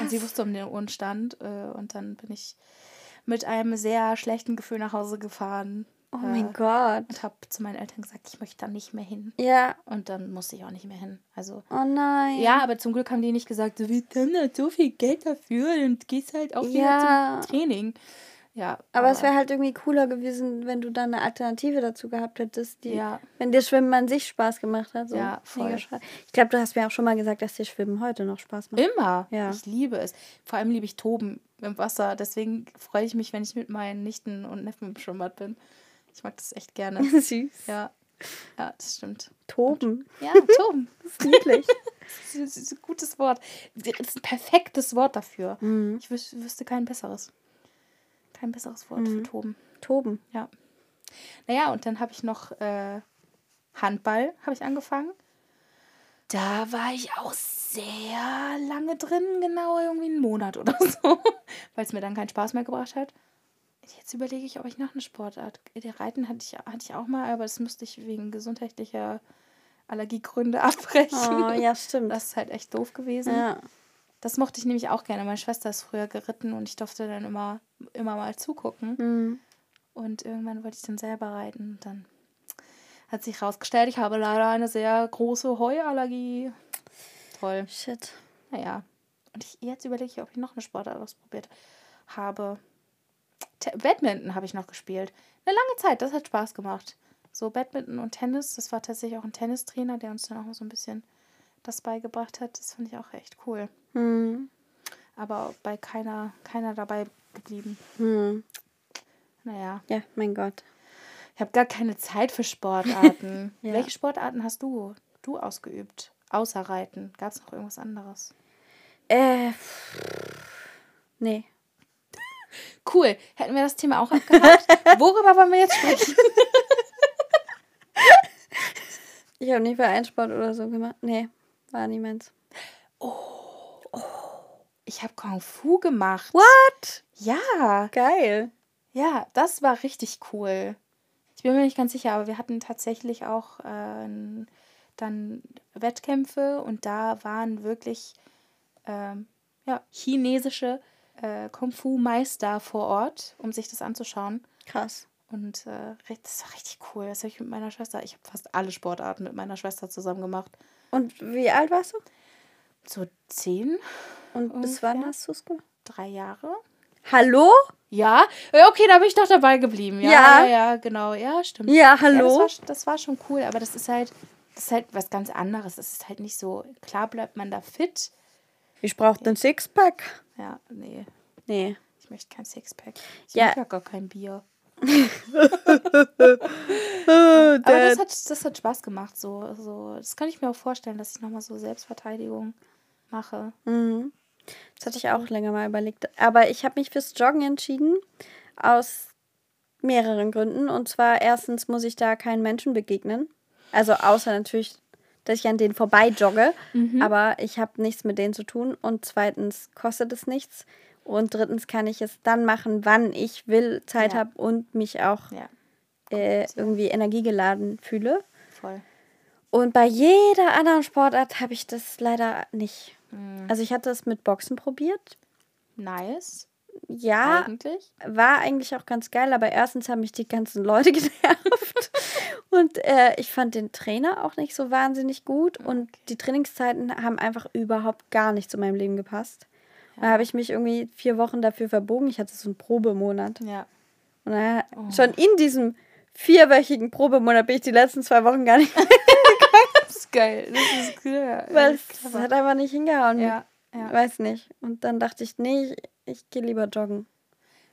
A: Und sie
B: Krass.
A: wusste um den Unstand äh, und dann bin ich mit einem sehr schlechten Gefühl nach Hause gefahren
B: Oh
A: äh,
B: mein Gott.
A: und habe zu meinen Eltern gesagt, ich möchte da nicht mehr hin.
B: Ja.
A: Und dann musste ich auch nicht mehr hin. Also
B: Oh nein.
A: ja, aber zum Glück haben die nicht gesagt, wir haben da so viel Geld dafür und gehst halt auch wieder
B: Ja.
A: zum Training. Ja,
B: Aber es wäre halt irgendwie cooler gewesen, wenn du dann eine Alternative dazu gehabt hättest, die,
A: Ja.
B: wenn dir Schwimmen an sich Spaß gemacht hat. So.
A: Ja, voll.
B: Ich glaube, du hast mir auch schon mal gesagt, dass dir Schwimmen heute noch Spaß macht.
A: immer.
B: Ja.
A: Ich liebe es. Vor allem liebe ich Toben im Wasser. Deswegen freue ich mich, wenn ich mit meinen Nichten und Neffen im Schwimmbad bin. Ich mag das echt gerne.
B: Süß.
A: ja. Ja, das stimmt.
B: Toben.
A: Ja, Toben.
B: Das ist niedlich.
A: Das ist ein gutes Wort. Das ist ein perfektes Wort dafür.
B: Mhm.
A: Ich wüs wüsste kein besseres. Kein besseres Wort für Toben.
B: Toben.
A: Ja. Naja, und dann habe ich noch äh, Handball habe ich angefangen. Da war ich auch sehr lange drin, genau irgendwie einen Monat oder so, weil es mir dann keinen Spaß mehr gebracht hat. Jetzt überlege ich, ob ich noch eine Sportart. Die Reiten hatte ich, hatte ich auch mal, aber das müsste ich wegen gesundheitlicher Allergiegründe abbrechen.
B: Oh, ja, stimmt.
A: Das ist halt echt doof gewesen.
B: ja.
A: Das mochte ich nämlich auch gerne. Meine Schwester ist früher geritten und ich durfte dann immer, immer mal zugucken.
B: Mhm.
A: Und irgendwann wollte ich dann selber reiten. Und dann hat sich herausgestellt, ich habe leider eine sehr große Heuallergie. Toll.
B: Shit.
A: Naja. Und ich, jetzt überlege ich, ob ich noch eine Sportart ausprobiert habe. Badminton habe ich noch gespielt. Eine lange Zeit, das hat Spaß gemacht. So Badminton und Tennis, das war tatsächlich auch ein Tennistrainer, der uns dann auch so ein bisschen das beigebracht hat. Das fand ich auch echt cool.
B: Mhm.
A: Aber bei keiner, keiner dabei geblieben.
B: Mhm.
A: Naja.
B: Ja, mein Gott.
A: Ich habe gar keine Zeit für Sportarten.
B: Ja.
A: Welche Sportarten hast du, du ausgeübt? Außer Reiten. Gab es noch irgendwas anderes?
B: Äh. Nee.
A: Cool. Hätten wir das Thema auch abgehakt? Worüber wollen wir jetzt sprechen?
B: Ich habe nie Vereinssport oder so gemacht. Nee, war nie meins.
A: Ich habe Kung Fu gemacht.
B: What?
A: Ja,
B: Geil.
A: ja, das war richtig cool. Ich bin mir nicht ganz sicher, aber wir hatten tatsächlich auch äh, dann Wettkämpfe und da waren wirklich ähm, ja, chinesische äh, Kung Fu Meister vor Ort, um sich das anzuschauen.
B: Krass.
A: Und äh, das war richtig cool. Das habe ich mit meiner Schwester. Ich habe fast alle Sportarten mit meiner Schwester zusammen gemacht.
B: Und wie alt warst du?
A: So zehn,
B: Und bis
A: Ungefähr.
B: wann hast du es gemacht?
A: drei Jahre.
B: Hallo?
A: Ja, ja, okay, da bin ich doch dabei geblieben. Ja,
B: Ja.
A: ja, ja genau. Ja, stimmt.
B: Ja,
A: Ja,
B: hallo?
A: das, war, das war schon cool, aber das ist halt, das ist halt was ganz anderes. Das ist halt nicht so, klar bleibt man da fit.
B: Ich brauche den Sixpack.
A: Ja, nee,
B: Nee.
A: ich möchte kein Sixpack. Ich
B: Ja.
A: ja gar kein Bier. Aber das hat, das hat Spaß gemacht. So, so. Das kann ich mir auch vorstellen, dass ich nochmal so Selbstverteidigung mache.
B: Mhm. Das hatte ich auch länger mal überlegt. Aber ich habe mich fürs Joggen entschieden. Aus mehreren Gründen. Und zwar erstens muss ich da keinen Menschen begegnen. Also außer natürlich, dass ich an denen vorbei jogge.
A: Mhm.
B: Aber ich habe nichts mit denen zu tun. Und zweitens kostet es nichts. Und drittens kann ich es dann machen, wann ich will, Zeit
A: Ja.
B: habe und mich auch
A: Ja,
B: äh, irgendwie energiegeladen fühle.
A: voll.
B: Und bei jeder anderen Sportart habe ich das leider nicht.
A: Mhm.
B: Also ich hatte es mit Boxen probiert.
A: Nice.
B: Ja,
A: Eigentlich.
B: war eigentlich auch ganz geil, aber erstens haben mich die ganzen Leute genervt. und äh, ich fand den Trainer auch nicht so wahnsinnig gut. Und die Trainingszeiten haben einfach überhaupt gar nicht zu meinem Leben gepasst. Da habe ich mich irgendwie vier Wochen dafür verbogen. Ich hatte so einen Probemonat.
A: Ja.
B: Und dann, schon in diesem vierwöchigen Probemonat bin ich die letzten zwei Wochen gar nicht
A: Das ist geil. Das ist cool.
B: weil es hat einfach nicht hingehauen.
A: Ja, ja.
B: Weiß nicht. Und dann dachte ich, nee, ich, ich gehe lieber joggen.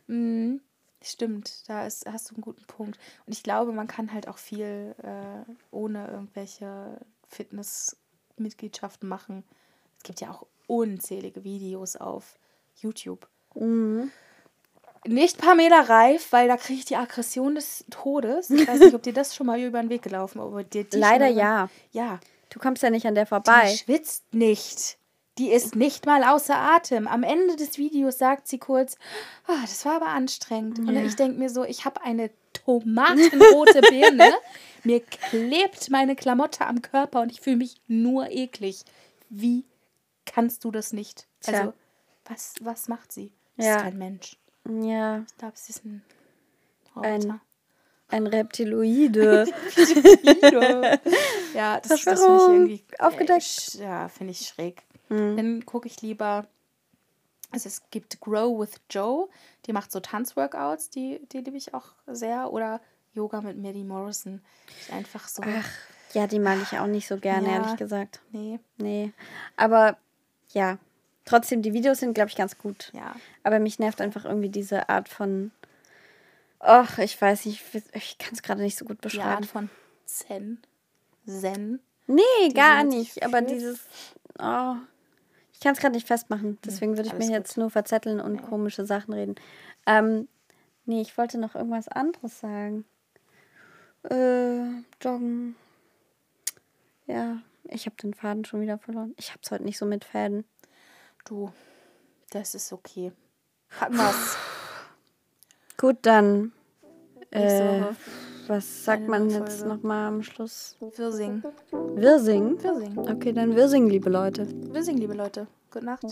A: Mhm. Stimmt, da ist, hast du einen guten Punkt. Und ich glaube, man kann halt auch viel äh, ohne irgendwelche Fitnessmitgliedschaften machen. Es gibt ja auch unzählige Videos auf YouTube.
B: Mhm.
A: Nicht Pamela Reif, weil da kriege ich die Aggression des Todes. Ich weiß nicht, ob dir das schon mal über den Weg gelaufen ist. die
B: Leider ja.
A: Ja,
B: Du kommst ja nicht an der
A: die
B: vorbei.
A: schwitzt nicht. Die ist nicht mal außer Atem. Am Ende des Videos sagt sie kurz, ah, das war aber anstrengend. Und ich denke mir so, ich habe eine tomatenrote Birne. mir klebt meine Klamotte am Körper und ich fühle mich nur eklig. Wie kannst du das nicht?
B: Tja.
A: Also, was, was macht sie? Sie
B: Ja.
A: ist kein Mensch.
B: Ja,
A: Ich glaube, sie ist ein
B: Ein-
A: Roboter.
B: ein Reptiloide.
A: ja, das, das finde ich irgendwie
B: aufgedeckt.
A: Äh, ja, finde ich schräg.
B: Hm.
A: Dann gucke ich lieber. Also es gibt Grow with Joe, die macht so Tanzworkouts, die, die liebe ich auch sehr. Oder Yoga mit Maddie Morrison. Ist einfach so.
B: Ach, ja, die mag ich auch nicht so gerne,
A: Ja.
B: ehrlich gesagt.
A: Nee,
B: Nee. Aber ja, trotzdem, die Videos sind, glaube ich, ganz gut.
A: ja.
B: Aber mich nervt einfach irgendwie diese Art von. Ach, ich weiß nicht, ich, ich kann es gerade nicht so gut
A: Die
B: beschreiben.
A: Art von Zen. Zen.
B: Nee, gar
A: mit sich
B: nicht. Aber dieses. Oh, kann es gerade nicht festmachen. Deswegen würde ich
A: alles
B: mir jetzt nur verzetteln und komische Sachen reden. Ähm, nee, ich wollte noch irgendwas anderes sagen. Äh, joggen. Ja, ich habe den Faden schon wieder verloren. Ich habe es heute nicht so mit Fäden.
A: Du, das ist okay. Hatten wir's.
B: Gut, dann.
A: Nächste
B: Äh,
A: Woche.
B: Was sagt man jetzt nochmal am Schluss?
A: Wir singen.
B: Wir singen?
A: Wir singen.
B: Okay, dann wir singen, liebe Leute.
A: Wir singen, liebe Leute. Gute Nacht.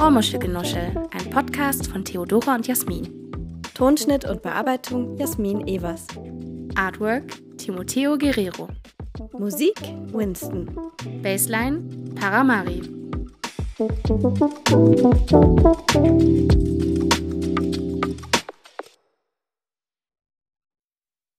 C: Ohrmuschelgenuschel, ein Podcast von Theodora und Jasmin.
B: Tonschnitt und Bearbeitung Jasmin Evers.
C: Artwork Timoteo Guerrero.
B: Musik Winston.
C: Baseline Paramari.